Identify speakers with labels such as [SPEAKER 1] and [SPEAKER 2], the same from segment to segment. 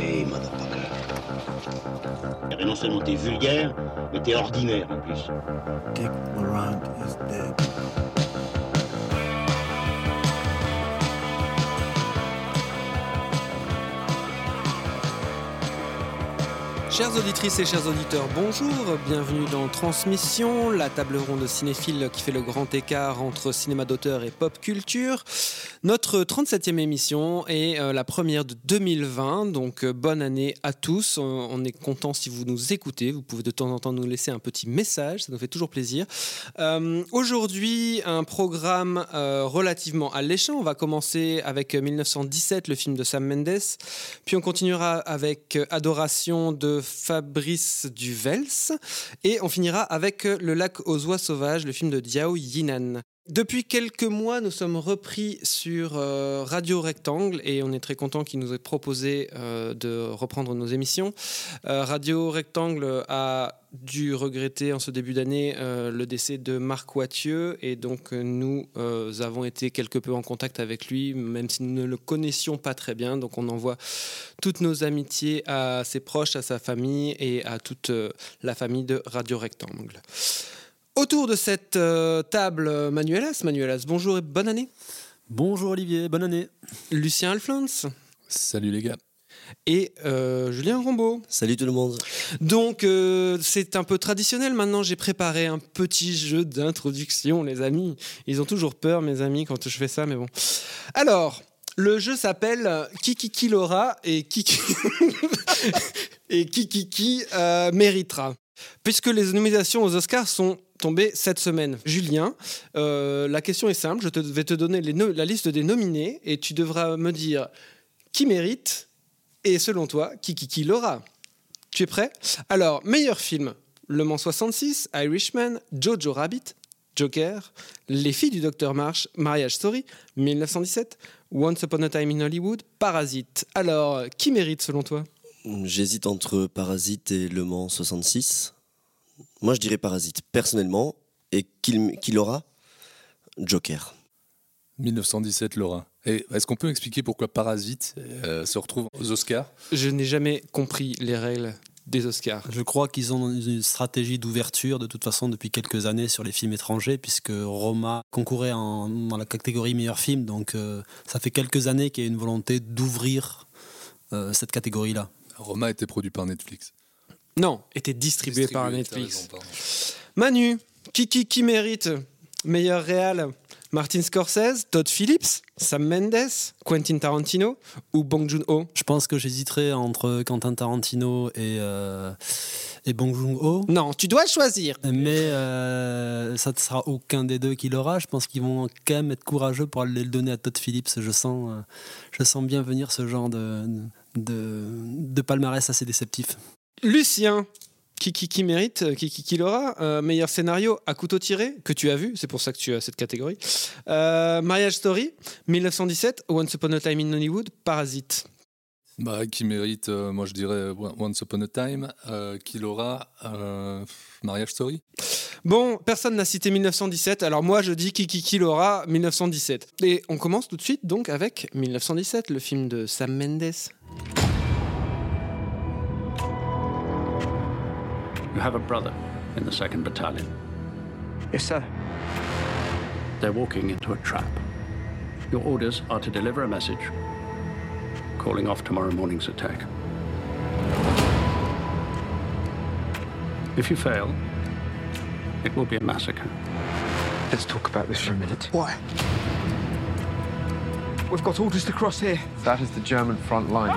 [SPEAKER 1] Eh Motherfucker. Et non seulement t'es vulgaire, mais t'es ordinaire en plus.
[SPEAKER 2] Dick Laurent is dead.
[SPEAKER 3] Chères auditrices et chers auditeurs, bonjour, bienvenue dans Transmission, la table ronde cinéphile qui fait le grand écart entre cinéma d'auteur et pop culture. Notre 37e émission est euh, la première de 2020, donc euh, bonne année à tous. On, est content si vous nous écoutez, vous pouvez de temps en temps nous laisser un petit message, ça nous fait toujours plaisir. Euh, Aujourd'hui, un programme relativement alléchant. On va commencer avec euh, 1917, le film de Sam Mendes, puis on continuera avec Adoration de Fabrice Duvels. Et on finira avec Le lac aux oies sauvages, le film de Diao Yinan. Depuis quelques mois, nous sommes repris sur euh, Radio Rectangle et on est très content qu'il nous ait proposé euh, de reprendre nos émissions. Euh, Radio Rectangle a dû regretter en ce début d'année le décès de Marc Wathieu et donc nous avons été quelque peu en contact avec lui, même si nous ne le connaissions pas très bien. Donc on envoie toutes nos amitiés à ses proches, à sa famille et à toute la famille de Radio Rectangle. Autour de cette euh, table, euh, Manuelas, Manuelas, bonjour et bonne année.
[SPEAKER 4] Bonjour Olivier, bonne année.
[SPEAKER 3] Lucien Alflans
[SPEAKER 4] Salut les gars.
[SPEAKER 3] et euh, Julien Rombaud.
[SPEAKER 5] Salut tout le monde.
[SPEAKER 3] Donc euh, c'est un peu traditionnel maintenant, j'ai préparé un petit jeu d'introduction les amis. Ils ont toujours peur mes amis quand je fais ça mais bon. Alors, le jeu s'appelle Kiki qui l'aura et Kiki et Kiki qui euh, méritera. Puisque les nominations aux Oscars sont tombées cette semaine. Julien, euh, la question est simple, je vais te donner la liste des nominés et tu devras me dire qui mérite et selon toi, qui qui, qui l'aura. Tu es prêt? Alors, meilleur film Le Mans 66, Irishman, Jojo Rabbit, Joker, Les filles du docteur Marsh, Marriage Story, 1917, Once Upon a Time in Hollywood, Parasite. Alors, qui mérite selon toi?
[SPEAKER 5] J'hésite entre Parasite et Le Mans 66. Moi, je dirais Parasite, personnellement. Et qu'il qu'il aura Joker.
[SPEAKER 4] 1917 Laura. Est-ce qu'on peut expliquer pourquoi Parasite euh, se retrouve aux Oscars?
[SPEAKER 3] Je n'ai jamais compris les règles des Oscars.
[SPEAKER 6] Je crois qu'ils ont une stratégie d'ouverture de toute façon depuis quelques années sur les films étrangers, puisque Roma concourait en- dans la catégorie meilleur film. Donc euh, ça fait quelques années qu'il y a une volonté d'ouvrir euh, cette catégorie-là.
[SPEAKER 4] Roma était produit par Netflix.
[SPEAKER 3] Non, était distribué, par
[SPEAKER 4] Distribué, t'as
[SPEAKER 3] Netflix.
[SPEAKER 4] raison.
[SPEAKER 3] Manu, qui, qui, qui mérite Meilleur réal Martin Scorsese, Todd Phillips, Sam Mendes, Quentin Tarantino ou Bong Joon-ho?
[SPEAKER 6] Je pense que j'hésiterais entre Quentin Tarantino et, euh, et Bong Joon-ho.
[SPEAKER 3] Non, tu dois choisir.
[SPEAKER 6] Mais euh, ça ne sera aucun des deux qui l'aura. Je pense qu'ils vont quand même être courageux pour aller le donner à Todd Phillips. Je sens, euh, je sens bien venir ce genre de, de, de palmarès assez déceptif.
[SPEAKER 3] Lucien, qui, qui, qui mérite, euh, qui, qui, qui l'aura Euh, Meilleur scénario à couteau tiré, que tu as vu, c'est pour ça que tu as cette catégorie. Euh, Marriage Story, 1917, Once Upon a Time in Hollywood, Parasite.
[SPEAKER 4] Bah, qui mérite, euh, moi je dirais Once Upon a Time, qui l'aura Marriage Story.
[SPEAKER 3] Bon, personne n'a cité 1917, alors moi je dis qui, qui, qui l'aura 1917. Et on commence tout de suite donc avec 1917, le film de Sam Mendes.
[SPEAKER 7] You have a brother in the 2nd Battalion.
[SPEAKER 2] Yes, sir.
[SPEAKER 7] They're walking into a trap. Your orders are to deliver a message calling off tomorrow morning's attack. If you fail, it will be a massacre.
[SPEAKER 2] Let's talk about this for a minute. Why? We've got orders to cross here.
[SPEAKER 8] That is the German front line.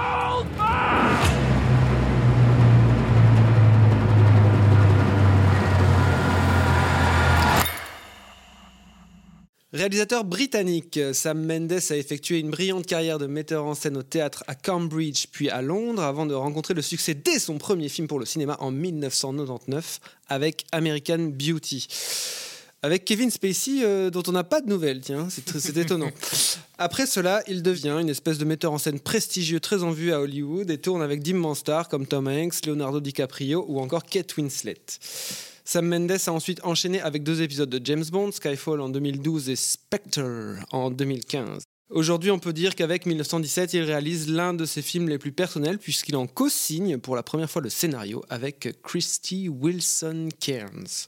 [SPEAKER 3] Réalisateur britannique, Sam Mendes a effectué une brillante carrière de metteur en scène au théâtre à Cambridge puis à Londres avant de rencontrer le succès dès son premier film pour le cinéma en 1999 avec American Beauty. avec Kevin Spacey, euh, dont on n'a pas de nouvelles, tiens, c'est étonnant. Après cela, il devient une espèce de metteur en scène prestigieux, très en vue à Hollywood, et tourne avec d'immenses stars comme Tom Hanks, Leonardo DiCaprio ou encore Kate Winslet. Sam Mendes a ensuite enchaîné avec deux épisodes de James Bond, Skyfall en 2012 et Spectre en 2015. Aujourd'hui, on peut dire qu'avec 1917, il réalise l'un de ses films les plus personnels puisqu'il en co-signe pour la première fois le scénario avec Christy Wilson Cairns.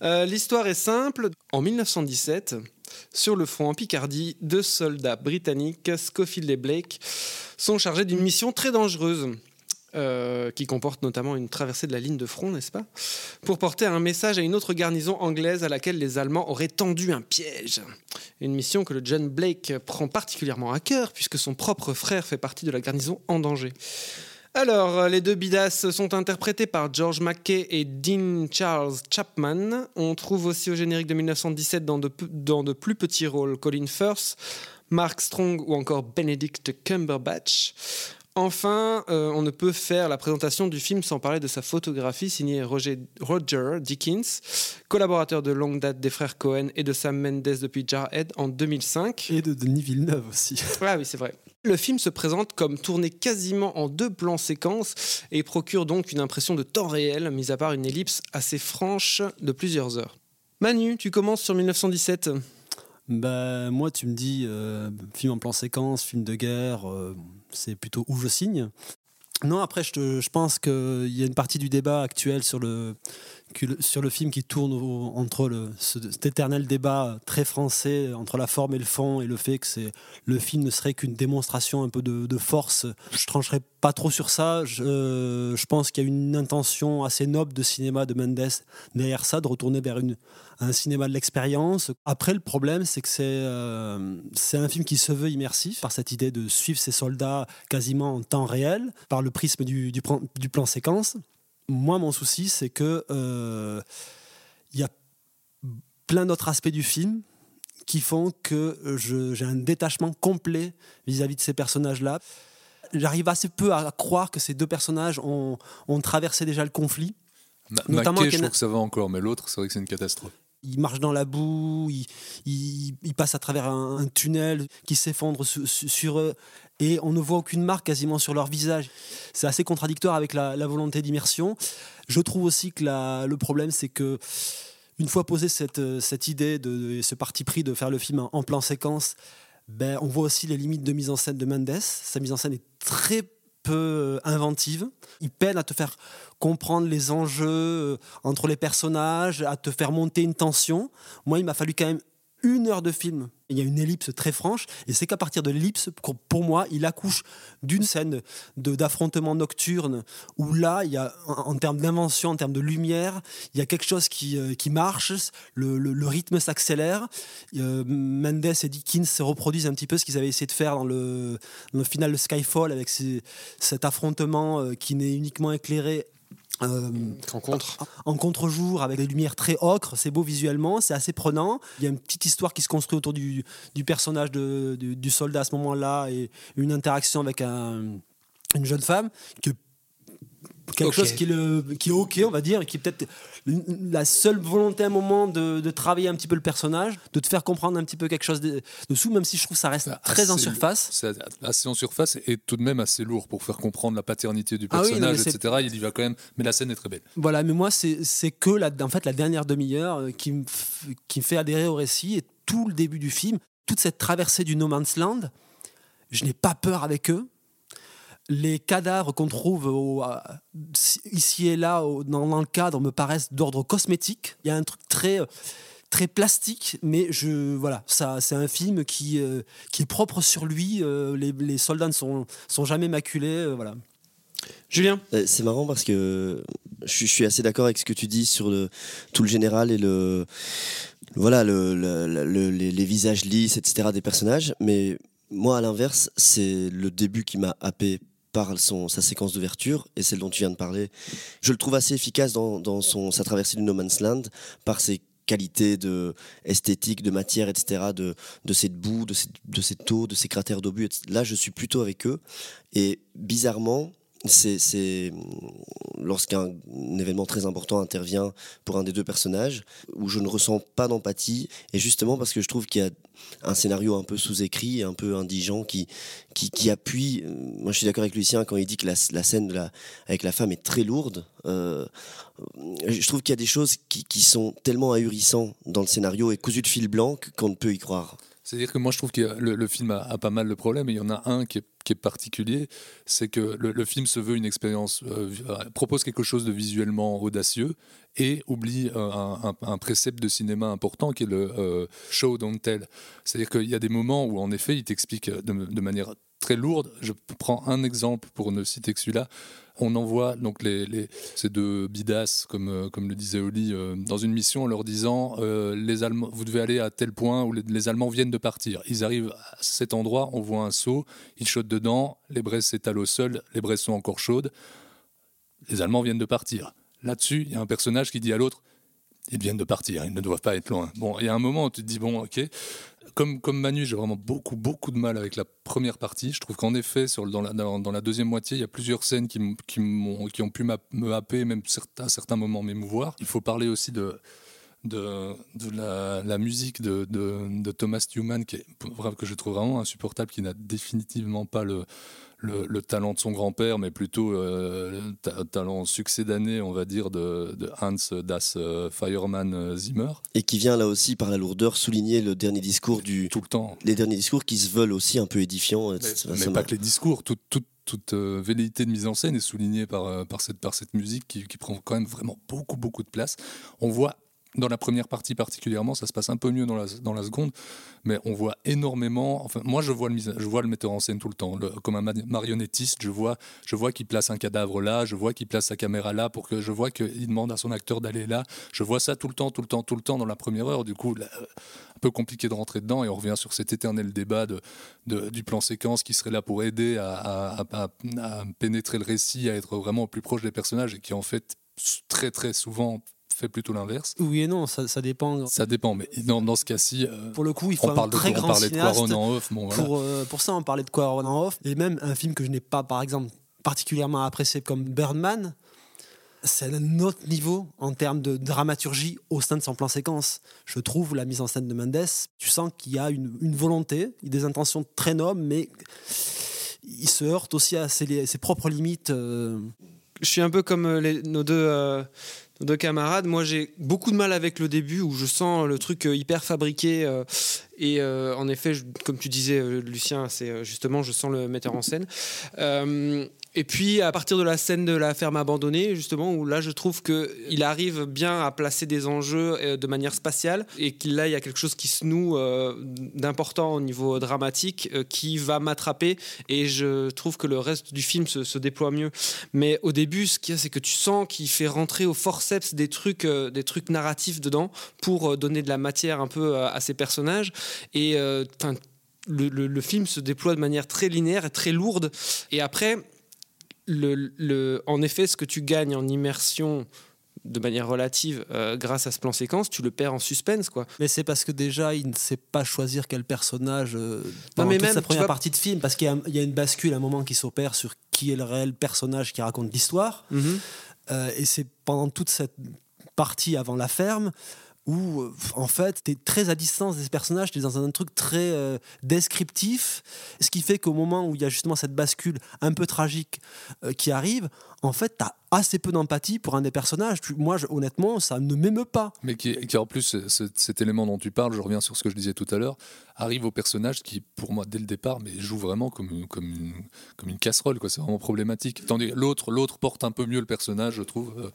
[SPEAKER 3] Euh, L'histoire est simple. En 1917, sur le front en Picardie, deux soldats britanniques, Schofield et Blake, sont chargés d'une mission très dangereuse. Euh, qui comporte notamment une traversée de la ligne de front, n'est-ce pas Pour porter un message à une autre garnison anglaise à laquelle les Allemands auraient tendu un piège. Une mission que le John Blake prend particulièrement à cœur, puisque son propre frère fait partie de la garnison en danger. Alors, les deux bidasses sont interprétés par George Mackay et Dean Charles Chapman. On trouve aussi au générique de 1917 dans de, dans de plus petits rôles Colin Firth, Mark Strong ou encore Benedict Cumberbatch. Enfin, euh, on ne peut faire la présentation du film sans parler de sa photographie signée Roger, Roger Dickens, collaborateur de longue date des frères Cohen et de Sam Mendes depuis Jarhead en 2005.
[SPEAKER 6] Et de Denis Villeneuve aussi.
[SPEAKER 3] Ah oui, c'est vrai. Le film se présente comme tourné quasiment en deux plans séquences et procure donc une impression de temps réel, mis à part une ellipse assez franche de plusieurs heures. Manu, tu commences sur 1917.
[SPEAKER 6] Ben, moi, tu me dis euh, film en plan séquence, film de guerre, euh, c'est plutôt où je signe. Non, après, je, je pense qu'il y a une partie du débat actuel sur le- sur le film qui tourne entre cet éternel débat très français entre la forme et le fond et le fait que le film ne serait qu'une démonstration un peu de, force. Je trancherai pas trop sur ça. Je, euh, pense qu'il y a une intention assez noble de cinéma de Mendes derrière ça, de retourner vers un cinéma de l'expérience. Après, le problème, c'est que c'est euh, un film qui se veut immersif par cette idée de suivre ses soldats quasiment en temps réel, par le prisme du plan séquence. Moi, mon souci, c'est que euh, il y a plein d'autres aspects du film qui font que je- j'ai un détachement complet vis-à-vis de ces personnages-là. J'arrive assez peu à croire que ces deux personnages ont, ont traversé déjà le conflit.
[SPEAKER 4] Ma-
[SPEAKER 6] Notamment
[SPEAKER 4] Mackay, je trouve que ça va encore, mais l'autre, c'est vrai que c'est une catastrophe.
[SPEAKER 6] il marche dans la boue, il, il- il passe à travers un, un tunnel qui s'effondre su- su- sur eux et on ne voit aucune marque quasiment sur leur visage. C'est assez contradictoire avec la, volonté d'immersion. Je trouve aussi que le problème, c'est que une fois posée cette, euh, idée, de- ce parti pris de faire le film en, en plan séquence, ben, on voit aussi les limites de mise en scène de Mendes. Sa mise en scène est très peu euh, inventive. Il peine à te faire comprendre les enjeux euh, entre les personnages, à te faire monter une tension. Moi, il m'a fallu quand même une heure de film. Il y a une ellipse très franche, et c'est qu'à partir de l'ellipse, pour- moi, il accouche d'une scène d'affrontement nocturne, où là, il y a, en, termes d'invention, en termes de lumière, il y a quelque chose qui, euh, qui marche, le, le- rythme s'accélère. Euh, Mendes et Dickens se reproduisent un petit peu ce qu'ils avaient essayé de faire dans le, le final de Skyfall, avec cet affrontement euh, qui n'est uniquement éclairé euh, en contre-jour avec des lumières très ocre, c'est beau visuellement, c'est assez prenant. Il y a une petite histoire qui se construit autour du, du personnage de- du, du soldat à ce moment-là et une interaction avec un- une jeune femme quelque chose qui est, le, qui est ok on va dire et qui est peut-être la seule volonté à un moment de, de travailler un petit peu le personnage de te faire comprendre un petit peu quelque chose de- dessous même si je trouve que ça reste très en surface
[SPEAKER 4] C'est assez en surface et tout de même assez lourd pour faire comprendre la paternité du
[SPEAKER 6] Ah oui, non,
[SPEAKER 4] personnage, etc. Il y va quand même, mais la scène est très belle.
[SPEAKER 6] Voilà, mais moi, c'est que la, en fait, la dernière demi-heure euh, qui, me qui me fait adhérer au récit et tout le début du film, toute cette traversée du No Man's Land, je n'ai pas peur avec eux. Les cadavres qu'on trouve à- ici et là dans, le cadre me paraissent d'ordre cosmétique. Il y a un truc très euh, très plastique, mais je voilà, ça c'est un film qui euh, qui est propre sur lui. euh, les, les soldats ne sont sont jamais maculés. euh, voilà.
[SPEAKER 3] Julien
[SPEAKER 5] Euh, C'est marrant parce que je suis, assez d'accord avec ce que tu dis sur tout le général et le voilà le- les, les visages lisses, etc. des personnages. Mais moi, à l'inverse, c'est le début qui m'a happé par son, sa séquence d'ouverture et celle dont tu viens de parler. Je le trouve assez efficace dans, dans son, sa traversée du No Man's Land par ses qualités de esthétique, de matière, etc., de, de cette boue, de, cette, de cette eau, de ces cratères d'obus. Là, je suis plutôt avec eux. Et bizarrement, c'est lorsqu'un événement très important intervient pour un des deux personnages, où je ne ressens pas d'empathie, et justement parce que je trouve qu'il y a un scénario un peu sous-écrit, un peu indigent, qui, qui, appuie. euh, Moi, je suis d'accord avec Lucien quand il dit que la, scène avec la femme est très lourde. Euh, je trouve qu'il y a des choses qui, sont tellement ahurissantes dans le scénario et cousues de fil blanc qu'on ne peut y croire.
[SPEAKER 4] C'est-à-dire que moi, je trouve que le, le film a, a pas mal de problèmes, et il y en a un qui est, qui est particulier, c'est que le, film se veut une expérience, euh, euh, propose quelque chose de visuellement audacieux, et oublie euh, un, précepte de cinéma important qui est le euh, show don't tell. C'est-à-dire qu'il y a des moments où, en effet, il t'explique de, de manière très lourde. Je prends un exemple pour ne citer que celui-là. On envoie donc les, ces deux bidasses, comme, euh, le disait Oli, euh, dans une mission en leur disant euh, les Allemands, vous devez aller à tel point où les, Allemands viennent de partir. Ils arrivent à cet endroit, on voit un seau, ils chotent dedans, les braises s'étalent au sol, les braises sont encore chaudes, les Allemands viennent de partir. Là-dessus, il y a un personnage qui dit à l'autre ils viennent de partir, ils ne doivent pas être loin. Bon, il y a un moment où tu te dis bon, ok. Comme, comme Manu, j'ai vraiment beaucoup, beaucoup de mal avec la première partie. Je trouve qu'en effet, dans, la, deuxième moitié, il y a plusieurs scènes qui, qui, ont pu me happer, même à certains moments m'émouvoir. Il faut parler aussi de, de, de la, la musique de, de, de Thomas Newman, qui est, que je trouve vraiment insupportable, qui n'a définitivement pas le, le, le talent de son grand-père, mais plutôt euh, le ta- talent succédané, on va dire, de, de Hans Das euh, Fireman euh, Zimmer.
[SPEAKER 5] Et qui vient là aussi par la lourdeur souligner le dernier discours du.
[SPEAKER 4] Tout le temps.
[SPEAKER 5] Les derniers discours qui se veulent aussi un peu édifiants.
[SPEAKER 4] Mais,
[SPEAKER 5] Ça-
[SPEAKER 4] mais
[SPEAKER 5] ça
[SPEAKER 4] pas que les discours, toute, toute, toute euh, velléité de mise en scène est soulignée par, euh, par, cette, par cette musique qui, qui prend quand même vraiment beaucoup, beaucoup de place. On voit, dans la première partie particulièrement, ça se passe un peu mieux dans la, seconde, mais on voit énormément. Enfin, moi, je vois le, metteur en scène tout le temps. Comme un mari- marionnettiste, je vois, je vois qu'il place un cadavre là, je vois qu'il place sa caméra là, pour que je vois qu'il demande à son acteur d'aller là. Je vois ça tout le temps, tout le temps, tout le temps dans la première heure. Du coup, euh, un peu compliqué de rentrer dedans et on revient sur cet éternel débat de, du plan séquence qui serait là pour aider à, pénétrer le récit, à être vraiment au plus proche des personnages et qui en fait très très souvent fait plutôt l'inverse.
[SPEAKER 6] Oui et non, ça, ça dépend.
[SPEAKER 4] Ça dépend, mais dans, dans ce cas-ci, euh,
[SPEAKER 6] Pour le coup, il faut
[SPEAKER 4] on,
[SPEAKER 6] un
[SPEAKER 4] parle de,
[SPEAKER 6] très
[SPEAKER 4] on
[SPEAKER 6] grand
[SPEAKER 4] parlait de Quaron en off. Bon, voilà.
[SPEAKER 6] Pour, euh, pour ça, on parlait de Quaron en off. Et même un film que je n'ai pas, par exemple, particulièrement apprécié comme Birdman, c'est un autre niveau en termes de dramaturgie au sein de son plan séquence. Je trouve la mise en scène de Mendes, tu sens qu'il y a une, une volonté, des intentions très nobles, mais il se heurte aussi à ses, ses propres limites. euh.
[SPEAKER 3] Je suis un peu comme euh, les- nos, deux, euh, nos deux camarades. Moi, j'ai beaucoup de mal avec le début où je sens le truc euh, hyper fabriqué. et en effet, comme tu disais, Lucien, c'est justement, je sens le metteur en scène. Et puis, à partir de la scène de la ferme abandonnée, justement, où là, je trouve qu'il arrive bien à placer des enjeux euh, de manière spatiale et qu'il y a quelque chose qui se noue euh, d'important au niveau dramatique euh, qui va m'attraper. Et je trouve que le reste du film se, déploie mieux. Mais au début, ce qu'il y a, c'est que tu sens qu'il fait rentrer au forceps des trucs, des trucs narratifs dedans pour donner de la matière un peu à ces personnages. Et le film se déploie de manière très linéaire et très lourde. Et après, le, le- en effet, ce que tu gagnes en immersion de manière relative euh, grâce à ce plan séquence, tu le perds en suspense, quoi.
[SPEAKER 6] Mais c'est parce que déjà, il ne sait pas choisir quel personnage euh,
[SPEAKER 3] Non, mais
[SPEAKER 6] toute
[SPEAKER 3] même,
[SPEAKER 6] sa première
[SPEAKER 3] vois-
[SPEAKER 6] partie de film, parce qu'il y, a- il y a une bascule, un moment qui s'opère sur qui est le réel personnage qui raconte l'histoire. Euh, et c'est pendant toute cette partie avant la ferme où, euh, en fait, tu es très à distance des personnages, tu es dans un truc très euh, descriptif, ce qui fait qu'au moment où il y a justement cette bascule un peu tragique euh, qui arrive, en fait, tu as assez peu d'empathie pour un des personnages. Moi, je- honnêtement, ça ne m'émeut pas.
[SPEAKER 4] Mais qui, qui en plus, cet élément dont tu parles, je reviens sur ce que je disais tout à l'heure, arrive au personnage qui, pour moi, dès le départ, mais joue vraiment comme une, comme une, comme une casserole. quoi. C'est vraiment problématique. Tandis que l'autre, l'autre porte un peu mieux le personnage, je trouve. euh, Un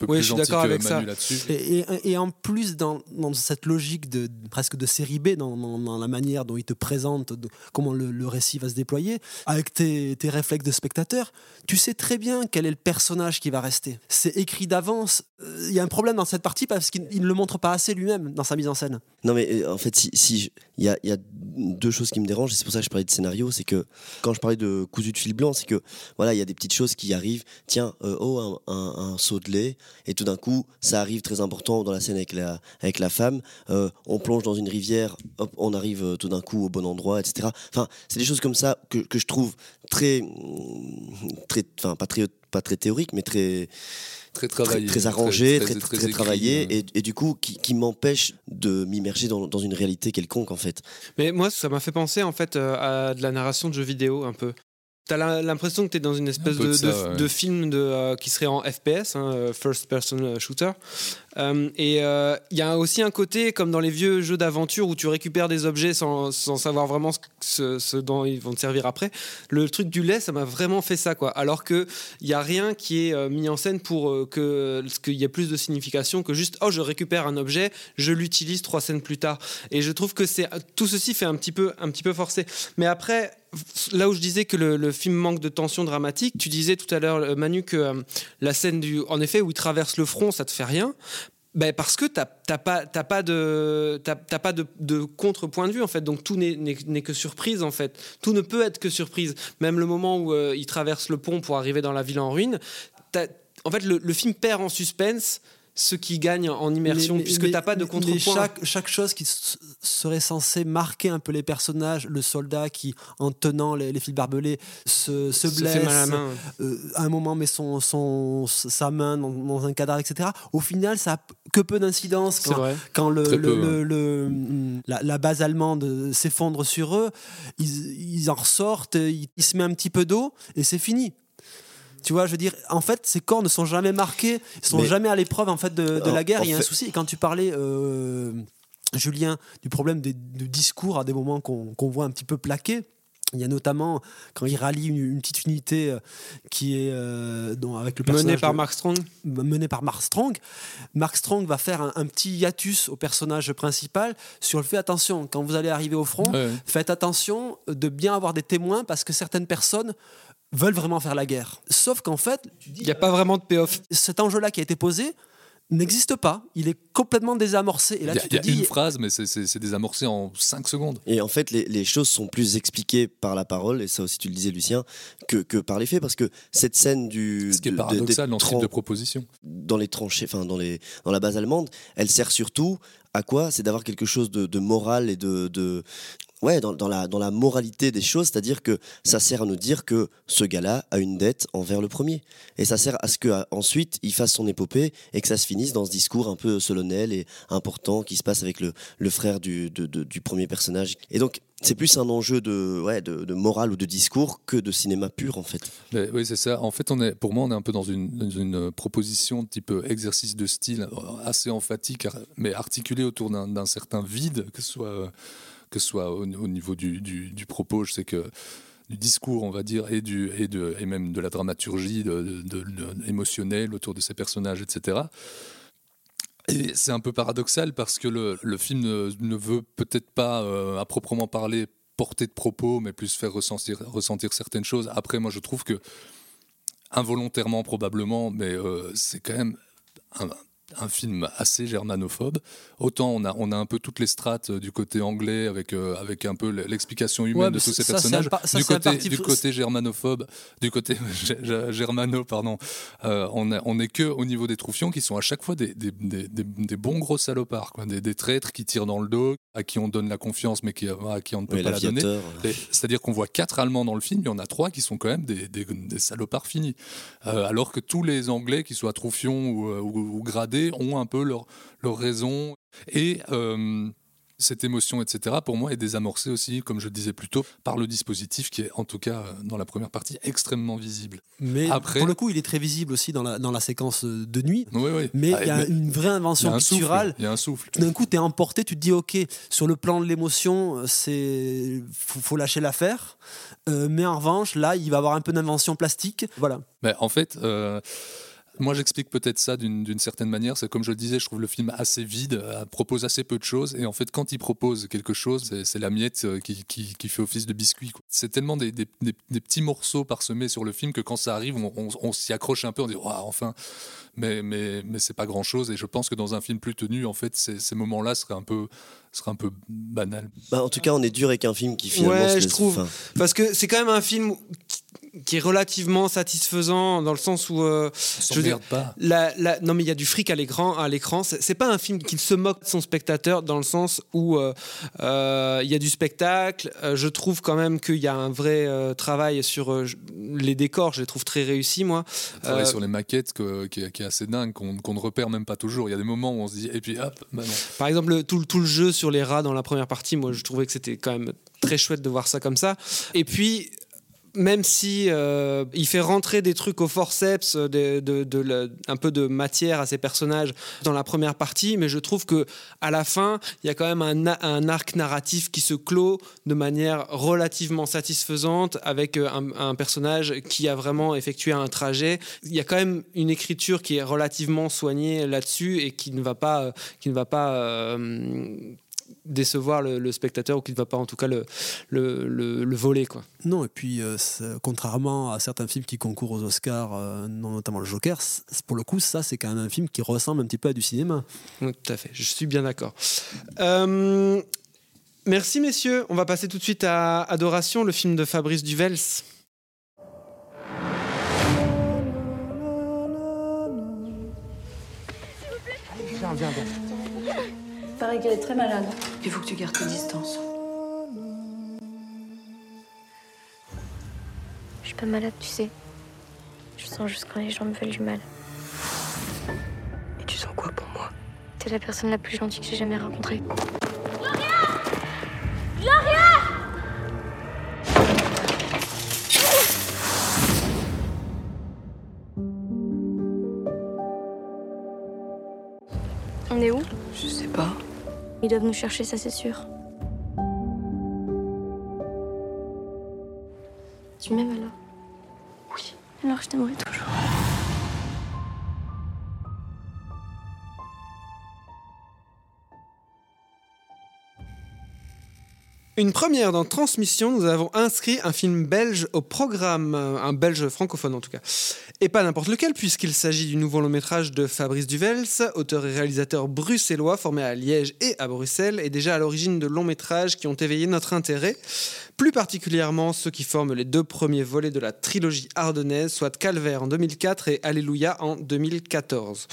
[SPEAKER 4] peu
[SPEAKER 3] Oui,
[SPEAKER 4] plus
[SPEAKER 3] je suis d'accord avec
[SPEAKER 4] Manu
[SPEAKER 3] ça.
[SPEAKER 4] là-dessus.
[SPEAKER 6] Et, et- et en plus, dans, dans cette logique de presque de série B, dans, dans- dans la manière dont il te présente de- comment le, le récit va se déployer, avec tes, tes réflexes de spectateur, tu sais très bien quel est le personnage qui va rester. C'est écrit d'avance. Euh, Il y a un problème dans cette partie parce qu'il il ne le montre pas assez lui-même dans sa mise en scène.
[SPEAKER 5] Non, mais euh, en fait, si, il y, a, deux choses qui me dérangent, et c'est pour ça que je parlais de scénario, c'est que quand je parlais de cousu de fil blanc, c'est que voilà, il y a des petites choses qui arrivent. Tiens, euh, oh, un, un, seau de lait, et tout d'un coup, ça arrive très important dans la scène avec la, avec la femme. Euh, on plonge dans une rivière, on arrive tout d'un coup au bon endroit, etc. Enfin, c'est des choses comme ça que, que je trouve très, très, enfin pas très, pas très théorique, mais très
[SPEAKER 4] Très
[SPEAKER 5] très,
[SPEAKER 4] travaillé.
[SPEAKER 5] très arrangé, très,
[SPEAKER 4] très,
[SPEAKER 5] travaillé,
[SPEAKER 4] euh.
[SPEAKER 5] et, et du coup qui, qui m'empêche de m'immerger dans, dans une réalité quelconque en fait.
[SPEAKER 3] Mais moi, ça m'a fait penser en fait euh, à de la narration de jeux vidéo un peu. T'as l'impression que t'es dans une espèce de,
[SPEAKER 4] de ça,
[SPEAKER 3] de-
[SPEAKER 4] ouais.
[SPEAKER 3] de film de, euh, qui serait en FPS, hein, euh, First Person Shooter. Euh, et euh, il y a aussi un côté, comme dans les vieux jeux d'aventure où tu récupères des objets sans, sans savoir vraiment ce, ce- ce dont ils vont te servir après. Le truc du lait, ça m'a vraiment fait ça, quoi. Alors que il y a rien qui est mis en scène pour que qu'il y ait plus de signification que juste oh je récupère un objet, je l'utilise trois scènes plus tard. Et je trouve que c'est tout ceci fait un petit peu un petit peu forcé. Mais après. Là où je disais que le, film manque de tension dramatique, tu disais tout à l'heure, euh, Manu, que euh, la scène du, en effet, où il traverse le front, ça te fait rien. Ben parce que t'as pas pas de t'as t'as pas de, de contre-point de vue en fait. Donc tout n'est- que surprise en fait. Tout ne peut être que surprise. Même le moment où euh, il traverse le pont pour arriver dans la ville en ruine en fait le film perd en suspense ce qui gagne en immersion
[SPEAKER 6] Mais-
[SPEAKER 3] puisque t'as pas de
[SPEAKER 6] mais
[SPEAKER 3] contrepoint
[SPEAKER 6] chaque, chaque chose qui serait censée marquer un peu les personnages, le soldat qui, en tenant les, les fils barbelés, se, se
[SPEAKER 3] Se fait
[SPEAKER 6] blesse,
[SPEAKER 3] mal à la main.
[SPEAKER 6] euh, à un moment met son, son, sa main dans, dans un cadavre, etc. Au final, ça a que peu d'incidence quand,
[SPEAKER 3] vrai
[SPEAKER 6] quand le,
[SPEAKER 4] Très
[SPEAKER 6] le-
[SPEAKER 4] peu,
[SPEAKER 6] le- le- la, la base allemande s'effondre sur eux, ils, ils en ressortent, ils, ils se mettent un petit peu d'eau et c'est fini. Tu vois, je veux dire, en fait, ces corps ne sont jamais marqués, ils sont
[SPEAKER 5] Mais-
[SPEAKER 6] jamais à l'épreuve en fait de, de
[SPEAKER 5] En-
[SPEAKER 6] la guerre. Il y a un souci. Et quand tu parlais, euh, Julien, du problème des, de discours à des moments qu'on voit un petit peu plaqués. Il y a notamment quand il rallie une, une petite unité euh, qui est euh, dont- avec le personnage
[SPEAKER 3] mené par
[SPEAKER 6] de-
[SPEAKER 3] Mark Strong
[SPEAKER 6] mené par Mark Strong. Mark Strong va faire un, un petit hiatus au personnage principal sur le fait attention, quand vous allez arriver au front,
[SPEAKER 4] ouais.
[SPEAKER 6] faites attention de bien avoir des témoins parce que certaines personnes veulent vraiment faire la guerre. Sauf qu'en fait,
[SPEAKER 3] il n'y a pas vraiment de payoff
[SPEAKER 6] cet enjeu-là qui a été posé n'existe pas. Il est complètement désamorcé. Et là,
[SPEAKER 4] Il y a,
[SPEAKER 6] tu
[SPEAKER 4] il y
[SPEAKER 6] te
[SPEAKER 4] a
[SPEAKER 6] dis,
[SPEAKER 4] une phrase, mais c'est- désamorcé en 5 secondes.
[SPEAKER 5] Et en fait, les, les choses sont plus expliquées par la parole, et ça aussi tu le disais Lucien, que, que par les faits, parce que cette scène du...
[SPEAKER 4] Ce qui est paradoxal dans ce type
[SPEAKER 5] tran-
[SPEAKER 4] de proposition.
[SPEAKER 5] dans les tranchées, enfin dans, les, dans la base allemande, elle sert surtout à quoi? C'est d'avoir quelque chose de, de moral et de... de ouais, dans, la, dans la moralité des choses, c'est-à-dire que ça sert à nous dire que ce gars-là a une dette envers le premier. Et ça sert à ce qu'ensuite il fasse son épopée et que ça se finisse dans ce discours un peu solennel et important qui se passe avec le, le frère du, du premier personnage. Et donc, c'est plus un enjeu de, ouais, de, morale ou de discours que de cinéma pur, en fait.
[SPEAKER 4] Oui, c'est ça. En fait, pour moi, on est un peu dans une, dans une proposition type exercice de style euh, assez emphatique, mais articulé autour d'un certain vide, que ce soit, euh, que ce soit au, au niveau du, propos, je sais que du discours, on va dire, et, du, et, même de la dramaturgie de, de- émotionnelle autour de ces personnages, etc. Et c'est un peu paradoxal parce que le, le film ne, ne veut peut-être pas, euh, à proprement parler, porter de propos, mais plus faire ressentir, ressentir certaines choses. Après, moi, je trouve que, involontairement probablement, mais euh, c'est quand même un, un film assez germanophobe. Autant on a, on a un peu toutes les strates euh, du côté anglais avec, euh, avec un peu l'explication humaine
[SPEAKER 6] Ouais,
[SPEAKER 4] de tous ces
[SPEAKER 6] ça,
[SPEAKER 4] personnages.
[SPEAKER 6] ça,
[SPEAKER 4] du, côté, du côté germanophobe, du côté germano, pardon, euh, on est on est que au niveau des troufions qui sont à chaque fois des, des, des- des- des bons gros salopards, quoi, des, des traîtres qui tirent dans le dos, à qui on donne la confiance mais qui, à qui on ne peut
[SPEAKER 5] Ouais,
[SPEAKER 4] pas la donner. C'est-à-dire qu'on voit quatre Allemands dans le film, il y en a trois qui sont quand même des, des- des salopards finis. Euh, alors que tous les Anglais, qu'ils soient troufions ou, ou- ou gradés, ont un peu leur, leur raison. Et euh, cette émotion, etc., pour moi, est désamorcée aussi, comme je le disais plus tôt, par le dispositif qui est, en tout cas, euh, dans la première partie, extrêmement visible.
[SPEAKER 6] Mais
[SPEAKER 4] Après-
[SPEAKER 6] pour le coup, il est très visible aussi dans la, dans la séquence de nuit.
[SPEAKER 4] Oui, oui.
[SPEAKER 6] Mais
[SPEAKER 4] Ah,
[SPEAKER 6] il y a
[SPEAKER 4] mais
[SPEAKER 6] une vraie invention picturale.
[SPEAKER 4] Il y a un souffle.
[SPEAKER 6] D'un coup, tu es emporté, tu te dis, OK, sur le plan de l'émotion, c'est faut, faut lâcher l'affaire. Euh, mais en revanche, là, il va y avoir un peu d'invention plastique. Voilà.
[SPEAKER 4] Mais en fait, euh, Moi, j'explique peut-être ça d'une certaine manière. C'est comme je le disais, je trouve le film assez vide, euh, propose assez peu de choses. Et en fait, quand il propose quelque chose, c'est- la miette euh, qui, qui- qui fait office de biscuit. C'est tellement des, des- des- des petits morceaux parsemés sur le film que quand ça arrive, on, on- on s'y accroche un peu, on dit Waouh, enfin. Mais, mais, mais c'est pas grand chose. Et je pense que dans un film plus tenu, en fait, ces, ces moments-là seraient un peu, seraient un peu banals.
[SPEAKER 5] Bah, en tout cas, on est dur avec un film qui finalement.
[SPEAKER 3] Ouais,
[SPEAKER 5] se
[SPEAKER 3] je trouve. Parce que c'est quand même un film qui, est relativement satisfaisant dans le sens où. euh, je veux dire,
[SPEAKER 4] pas.
[SPEAKER 3] la- la- non, mais il y a du fric à l'écran. À l'écran, c'est pas un film qui se moque de son spectateur dans le sens où euh, euh, il y a du spectacle. Je trouve quand même qu'il y a un vrai euh, travail sur les décors. Je les trouve très réussis, moi.
[SPEAKER 4] Travailler
[SPEAKER 3] Euh,
[SPEAKER 4] sur les maquettes que- qui, est, qui est assez dingue, qu'on ne repère même pas toujours. Il y a des moments où on se dit, et puis hop, bah non.
[SPEAKER 3] Par exemple, le- tout, le- tout le jeu sur les rats dans la première partie, moi je trouvais que c'était quand même très chouette de voir ça comme ça. Et puis, même si euh, il fait rentrer des trucs au forceps, euh, un peu de matière à ses personnages dans la première partie, mais je trouve que à la fin, il y a quand même un, arc narratif qui se clôt de manière relativement satisfaisante avec euh, un, personnage qui a vraiment effectué un trajet. Il y a quand même une écriture qui est relativement soignée là-dessus et qui ne va pas, qui ne va pas décevoir le, le spectateur ou qui ne va pas en tout cas le, le, le- le voler quoi.
[SPEAKER 6] Non, et puis euh, contrairement à certains films qui concourent aux Oscars, euh, notamment le Joker, pour le coup, ça c'est quand même un film qui ressemble un petit peu à du cinéma.
[SPEAKER 3] Oui, tout à fait, je suis bien d'accord. Euh, merci messieurs, on va passer tout de suite à Adoration, le film de Fabrice Duvels.
[SPEAKER 9] Paraît qu'elle est très malade. Il faut que tu gardes tes distances.
[SPEAKER 10] Je suis pas malade, tu sais. Je sens juste quand les gens me veulent du mal.
[SPEAKER 9] Et tu sens quoi pour moi?
[SPEAKER 10] T'es la personne la plus gentille que j'ai jamais rencontrée. On est où?
[SPEAKER 9] Je sais pas.
[SPEAKER 10] Ils doivent nous chercher, ça c'est sûr. Tu m'aimes alors?
[SPEAKER 9] Oui.
[SPEAKER 10] Alors je t'aimerai toujours.
[SPEAKER 3] Une première dans Transmission, nous avons inscrit un film belge au programme, euh, un belge francophone en tout cas. Et pas n'importe lequel, puisqu'il s'agit du nouveau long métrage de Fabrice Duvels, auteur et réalisateur bruxellois formé à Liège et à Bruxelles, et déjà à l'origine de longs métrages qui ont éveillé notre intérêt, plus particulièrement ceux qui forment les deux premiers volets de la trilogie ardennaise, soit Calvaire en 2004 et Alléluia en 2014.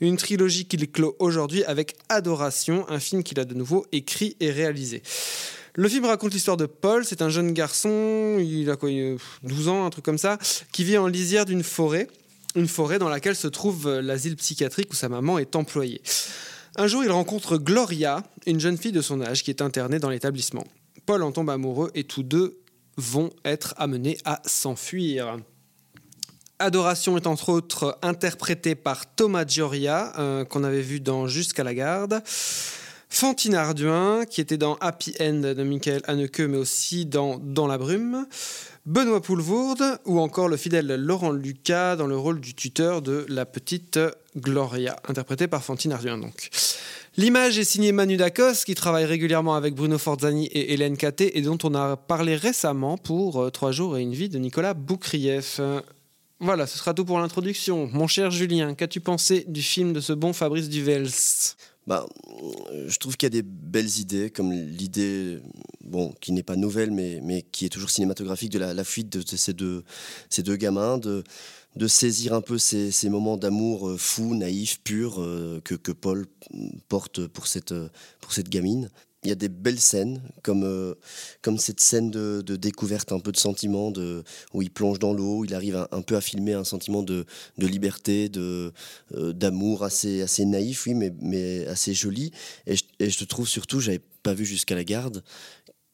[SPEAKER 3] Une trilogie qu'il clôt aujourd'hui avec Adoration, un film qu'il a de nouveau écrit et réalisé. Le film raconte l'histoire de Paul, c'est un jeune garçon, il a quoi, euh, 12 ans, un truc comme ça, qui vit en lisière d'une forêt, une forêt dans laquelle se trouve euh, l'asile psychiatrique où sa maman est employée. Un jour, il rencontre Gloria, une jeune fille de son âge qui est internée dans l'établissement. Paul en tombe amoureux et tous deux vont être amenés à s'enfuir. Adoration est entre autres interprété par Thomas Gioria, euh, qu'on avait vu dans Jusqu'à la garde. Fantine Arduin, qui était dans Happy End de Michael Haneke, mais aussi dans Dans la brume. Benoît Poulvourde, ou encore le fidèle Laurent Lucas dans le rôle du tuteur de la petite Gloria, interprété par Fantine Arduin donc. L'image est signée Manu Dacos, qui travaille régulièrement avec Bruno Forzani et Hélène Caté, et dont on a parlé récemment pour euh, Trois jours et une vie de Nicolas Boukrieff. Voilà, ce sera tout pour l'introduction. Mon cher Julien, qu'as-tu pensé du film de ce bon Fabrice Duvels
[SPEAKER 5] Bah, je trouve qu'il y a des belles idées, comme l'idée, bon, qui n'est pas nouvelle, mais, mais qui est toujours cinématographique, de la, fuite de, ces, deux, ces deux gamins, de, de saisir un peu ces, moments d'amour euh, fou, naïf, pur, euh, que, que Paul porte pour cette, euh, pour cette gamine. Il y a des belles scènes, comme, euh, comme cette scène de, découverte un peu de sentiment, de, où il plonge dans l'eau, il arrive un, peu à filmer un sentiment de, liberté, euh, d'amour assez, naïf, oui, mais, assez joli. Et je, trouve surtout, j'avais pas vu jusqu'à la garde,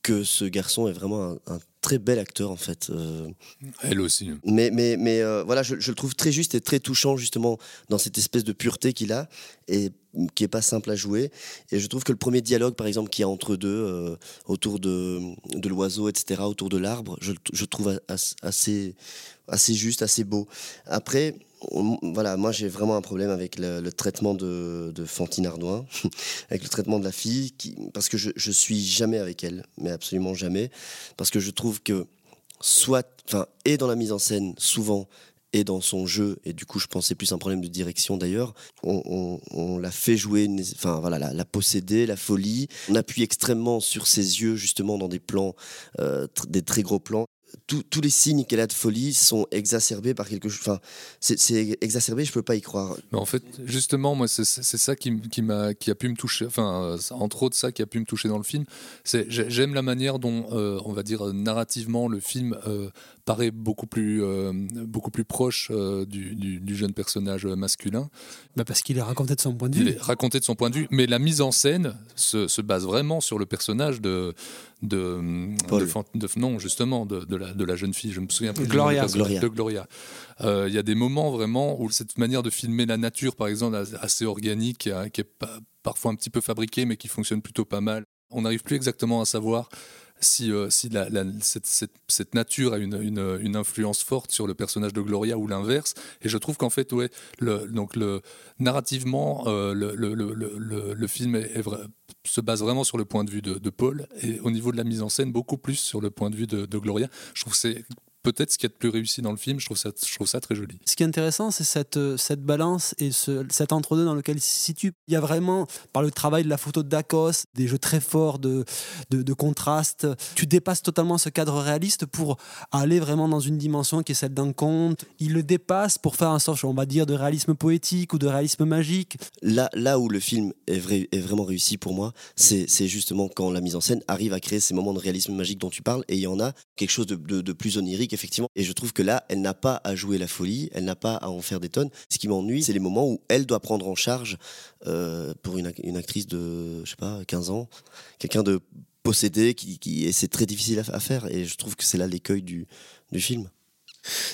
[SPEAKER 5] que ce garçon est vraiment un très bel acteur en fait. Euh,
[SPEAKER 4] Elle aussi.
[SPEAKER 5] Mais, mais, mais euh, voilà, je, je le trouve très juste et très touchant justement dans cette espèce de pureté qu'il a et qui est pas simple à jouer. Et je trouve que le premier dialogue, par exemple, qu'il y a entre deux, euh, autour de, de l'oiseau, etc., autour de l'arbre, je, je trouve as- assez, assez juste, assez beau. Après, voilà, moi j'ai vraiment un problème avec le, le traitement de, de Fantine Ardouin, avec le traitement de la fille, qui, parce que je, je suis jamais avec elle, mais absolument jamais, parce que je trouve que soit, enfin, et dans la mise en scène, souvent, et dans son jeu, et du coup je pensais plus un problème de direction d'ailleurs, on, l'a fait jouer, enfin voilà, la, posséder, la folie, on appuie extrêmement sur ses yeux justement dans des plans, euh, des très gros plans. Tous- tous les signes qu'elle a de folie sont exacerbés par quelque chose. Enfin, c'est- c'est exacerbé, je peux pas y croire.
[SPEAKER 4] Mais en fait, justement, moi, c'est ça qui, qui, m'a, qui a pu me toucher, enfin, entre autres ça qui a pu me toucher dans le film. J'aime la manière dont, euh, on va dire, narrativement, le film euh, paraît beaucoup plus, euh, beaucoup plus proche euh, du, du- du jeune personnage masculin.
[SPEAKER 6] Bah, parce qu'il est raconté de son point de
[SPEAKER 4] Il
[SPEAKER 6] vue.
[SPEAKER 4] est raconté de son point de vue, mais la mise en scène se, se base vraiment sur le personnage de. De, non, justement, de, de la, de la jeune fille. Je me souviens plus
[SPEAKER 3] Gloria.
[SPEAKER 5] Gloria.
[SPEAKER 4] De Gloria. Euh, Il y a des moments vraiment où cette manière de filmer la nature, par exemple, assez organique, qui est- qui est parfois un petit peu fabriquée, mais qui fonctionne plutôt pas mal. On n'arrive plus exactement à savoir si, euh, cette, nature a une, influence forte sur le personnage de Gloria ou l'inverse. Et je trouve qu'en fait, ouais, donc narrativement, euh, le, film se base vraiment sur le point de vue de, de Paul et au niveau de la mise en scène, beaucoup plus sur le point de vue de, de Gloria. Je trouve que c'est peut-être ce qu'il y a de plus réussi dans le film. Je trouve ça, je trouve ça très joli.
[SPEAKER 6] Ce qui est intéressant, c'est cette, euh, cette balance et ce, cet entre-deux dans lequel il se situe. Il y a vraiment, par le travail de la photo de Dacos, des jeux très forts de, de, de contraste, tu dépasses totalement ce cadre réaliste pour aller vraiment dans une dimension qui est celle d'un conte. Il le dépasse pour faire un sorte, on va dire, de réalisme poétique ou de réalisme magique.
[SPEAKER 5] Là, là où le film est, vrai, est vraiment réussi pour moi, c'est c'est justement quand la mise en scène arrive à créer ces moments de réalisme magique dont tu parles, et il y en a quelque chose de, de- de plus onirique, effectivement. Et je trouve que là, elle n'a pas à jouer la folie, elle n'a pas à en faire des tonnes. Ce qui m'ennuie, c'est les moments où elle doit prendre en charge, euh, pour une, ac- une actrice de, je sais pas, 15 ans, quelqu'un de possédé, qui, qui, et c'est très difficile à, à faire, et je trouve que c'est là l'écueil du, du film.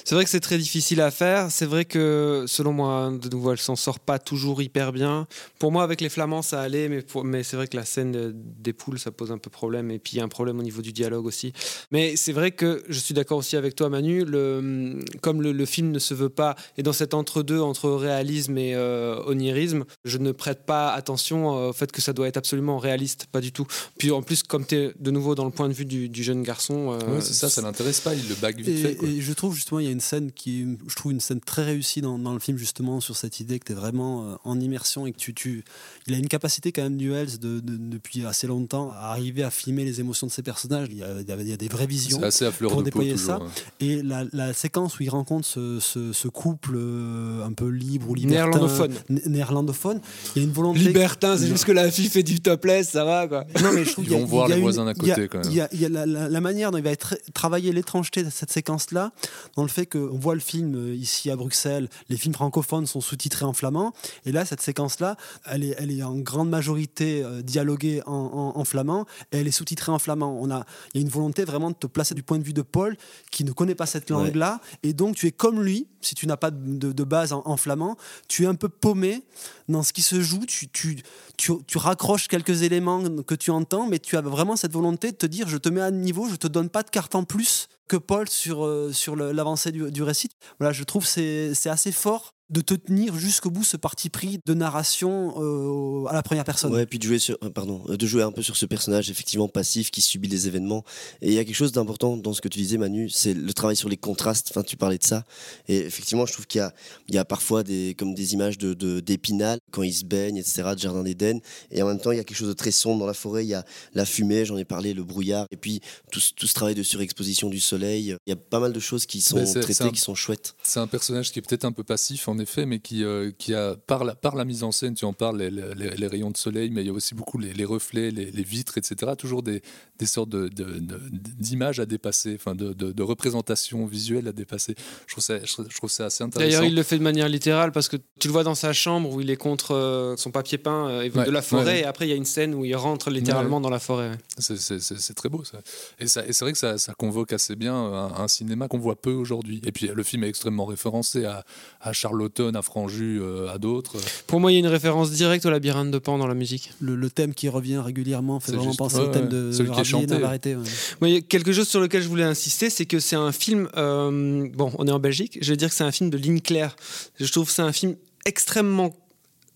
[SPEAKER 3] C'est vrai que c'est très difficile à faire. C'est vrai que, selon moi, de nouveau, elle s'en sort pas toujours hyper bien. Pour moi, avec les Flamands, ça allait, mais, pour- mais c'est vrai que la scène de- des poules, ça pose un peu problème. Et puis, il y a un problème au niveau du dialogue aussi. Mais c'est vrai que je suis d'accord aussi avec toi, Manu. Le, comme le, le film ne se veut pas, et dans cet entre-deux, entre réalisme et euh, onirisme, je ne prête pas attention euh, au fait que ça doit être absolument réaliste. Pas du tout. Puis, en plus, comme tu es de nouveau dans le point de vue du, du jeune garçon. euh,
[SPEAKER 4] Ouais, c'est ça, ça l'intéresse pas. Il le bague vite
[SPEAKER 6] Et,
[SPEAKER 4] fait. quoi.
[SPEAKER 6] et je trouve justement, il y a une scène qui, je trouve une scène très réussie dans, dans le film justement sur cette idée que tu es vraiment euh, en immersion et que tu, tu, il a une capacité quand même du Wells de, de- depuis assez longtemps à arriver à filmer les émotions de ses personnages. Il y a, il y des vraies visions
[SPEAKER 4] C'est assez à fleur
[SPEAKER 6] pour
[SPEAKER 4] de peau
[SPEAKER 6] déployer
[SPEAKER 4] toujours.
[SPEAKER 6] ça.
[SPEAKER 4] hein.
[SPEAKER 6] Et la, la séquence où il rencontre ce, ce- ce couple euh, un peu libre ou libertin,
[SPEAKER 3] Néerlandophone.
[SPEAKER 6] né- néerlandophone, il y a une volonté.
[SPEAKER 3] Libertin, c'est juste que la fille fait du topless, ça va quoi.
[SPEAKER 6] Non, mais je trouve
[SPEAKER 4] Ils
[SPEAKER 6] qu'il y a-
[SPEAKER 4] vont voir
[SPEAKER 6] il y a
[SPEAKER 4] les
[SPEAKER 6] une-
[SPEAKER 4] voisins d'à côté, quand même.
[SPEAKER 6] Il y a, il y a la, la- la manière dont il va être travailler l'étrangeté de cette séquence-là, dans le fait qu'on voit le film euh, ici à Bruxelles, les films francophones sont sous-titrés en flamand, et là, cette séquence-là, elle est, elle est en grande majorité euh, dialoguée en, en- en flamand, et elle est sous-titrée en flamand. On a, il y a une volonté vraiment de te placer du point de vue de Paul, qui ne connaît pas cette langue-là, et donc tu es comme lui, si tu n'as pas de, de base en, en flamand, tu es un peu paumé dans ce qui se joue, tu, tu, tu, raccroches quelques éléments que tu entends, mais tu as vraiment cette volonté de te dire je te mets à niveau, je te donne pas de carte en plus que Paul sur, euh, sur l'avancée du, récit. Voilà, je trouve c'est assez fort de te tenir jusqu'au bout ce parti pris de narration euh, à la première personne.
[SPEAKER 5] Ouais, puis de jouer sur, euh, pardon, euh, de jouer un peu sur ce personnage effectivement passif qui subit les événements. Et il y a quelque chose d'important dans ce que tu disais, Manu, c'est le travail sur les contrastes. Enfin, tu parlais de ça. Et effectivement, je trouve qu'il y a, il y a parfois des, comme des images de, de- d'épinal quand ils se baignent, etc., de jardin d'Éden. Et en même temps, il y a quelque chose de très sombre dans la forêt. Il y a la fumée, j'en ai parlé, le brouillard. Et puis tout, ce- tout ce travail de surexposition du soleil. Il y a pas mal de choses qui sont traitées,
[SPEAKER 4] un-
[SPEAKER 5] qui sont chouettes.
[SPEAKER 4] C'est un personnage qui est peut-être un peu passif, en effet, mais qui, euh, qui a, par la, par la mise en scène, tu en parles, les, les- les rayons de soleil, mais il y a aussi beaucoup les, les reflets, les, vitres, etc. Toujours des, des sortes de- de- de- d'images à dépasser, enfin de, représentations visuelles à dépasser. Je trouve ça, je trouve- je trouve ça assez intéressant.
[SPEAKER 3] D'ailleurs, il le fait de manière littérale parce que tu le vois dans sa chambre où il est contre euh, son papier peint euh,
[SPEAKER 4] Ouais,
[SPEAKER 3] de la forêt
[SPEAKER 4] ouais.
[SPEAKER 3] et après il y a une scène où il rentre littéralement dans la forêt.
[SPEAKER 4] C'est- très beau ça. Et, ça, et c'est vrai que ça, ça convoque assez bien un, un cinéma qu'on voit peu aujourd'hui. Et puis le film est extrêmement référencé à, à À Franju, euh, à d'autres.
[SPEAKER 3] Pour moi, il y a une référence directe au labyrinthe de Pan dans la musique.
[SPEAKER 6] Le, le thème qui revient régulièrement fait vraiment
[SPEAKER 4] juste-
[SPEAKER 6] penser
[SPEAKER 4] ouais,
[SPEAKER 6] au thème de
[SPEAKER 4] Celui qui est
[SPEAKER 6] Ravier
[SPEAKER 4] chanté.
[SPEAKER 6] Navarrete, ouais.
[SPEAKER 3] Moi, il y a quelque chose sur lequel je voulais insister, c'est que c'est un film. euh, bon, on est en Belgique. Je vais dire que c'est un film de ligne claire. Je trouve que c'est un film extrêmement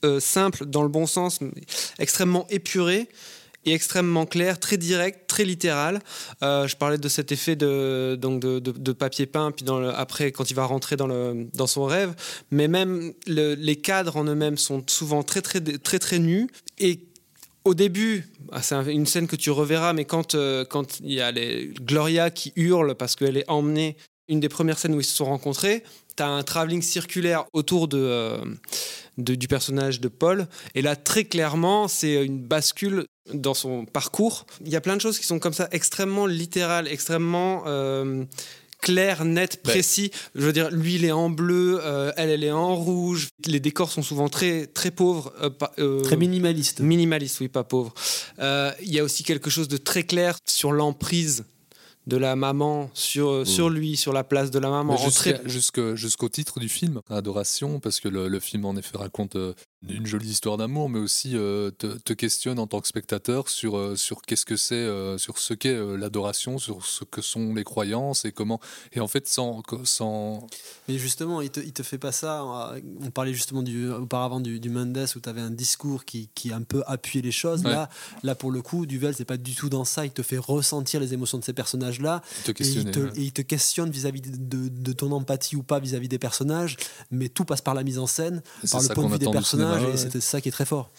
[SPEAKER 3] euh, simple dans le bon sens, mais extrêmement épuré et extrêmement clair, très direct, très littéral. Euh, je parlais de cet effet de, donc de, papier peint, puis après, quand il va rentrer dans, le, dans son rêve, mais même le- les cadres en eux-mêmes sont souvent très, très, très, très, nus. Et au début, ah, c'est un- une scène que tu reverras, mais quand euh, il y a les Gloria qui hurle parce qu'elle est emmenée, une des premières scènes où ils se sont rencontrés, tu as un travelling circulaire autour de, euh, de- du personnage de Paul. Et là, très clairement, c'est une bascule dans son parcours. Il y a plein de choses qui sont comme ça, extrêmement littérales, extrêmement... euh, clair, net,
[SPEAKER 4] Ben.
[SPEAKER 3] précis. Je veux dire, lui, il est en bleu, euh, elle, elle est en rouge. Les décors sont souvent très, très pauvres. euh, pas- euh,
[SPEAKER 6] Très minimaliste.
[SPEAKER 3] Minimaliste, oui, pas pauvre. Euh, Il y a aussi quelque chose de très clair sur l'emprise de la maman sur, sur lui, sur la place de la maman. Très-
[SPEAKER 4] Jusqu'au titre du film, Adoration, parce que le, le film en effet raconte euh, une jolie histoire d'amour, mais aussi euh, te, te questionne en tant que spectateur sur, euh, sur qu'est-ce que c'est, euh, sur ce qu'est l'adoration, sur ce que sont les croyances et comment. Et en fait, sans. sans...
[SPEAKER 6] Mais justement, il te, il te fait pas ça. On parlait justement du, auparavant du, du Mendes où tu avais un discours qui, qui un peu appuyait les choses.
[SPEAKER 4] Ouais.
[SPEAKER 6] Là, là, pour le coup, Duvel, c'est pas du tout dans ça. Il te fait ressentir les émotions de ces personnages-là. Et il
[SPEAKER 4] questionner,
[SPEAKER 6] te,
[SPEAKER 4] ouais.
[SPEAKER 6] et il te questionne vis-à-vis de, de- de ton empathie ou pas vis-à-vis des personnages. Mais tout passe par la mise en scène, par le point de vue des
[SPEAKER 4] attend
[SPEAKER 6] et c'était ça qui est très fort.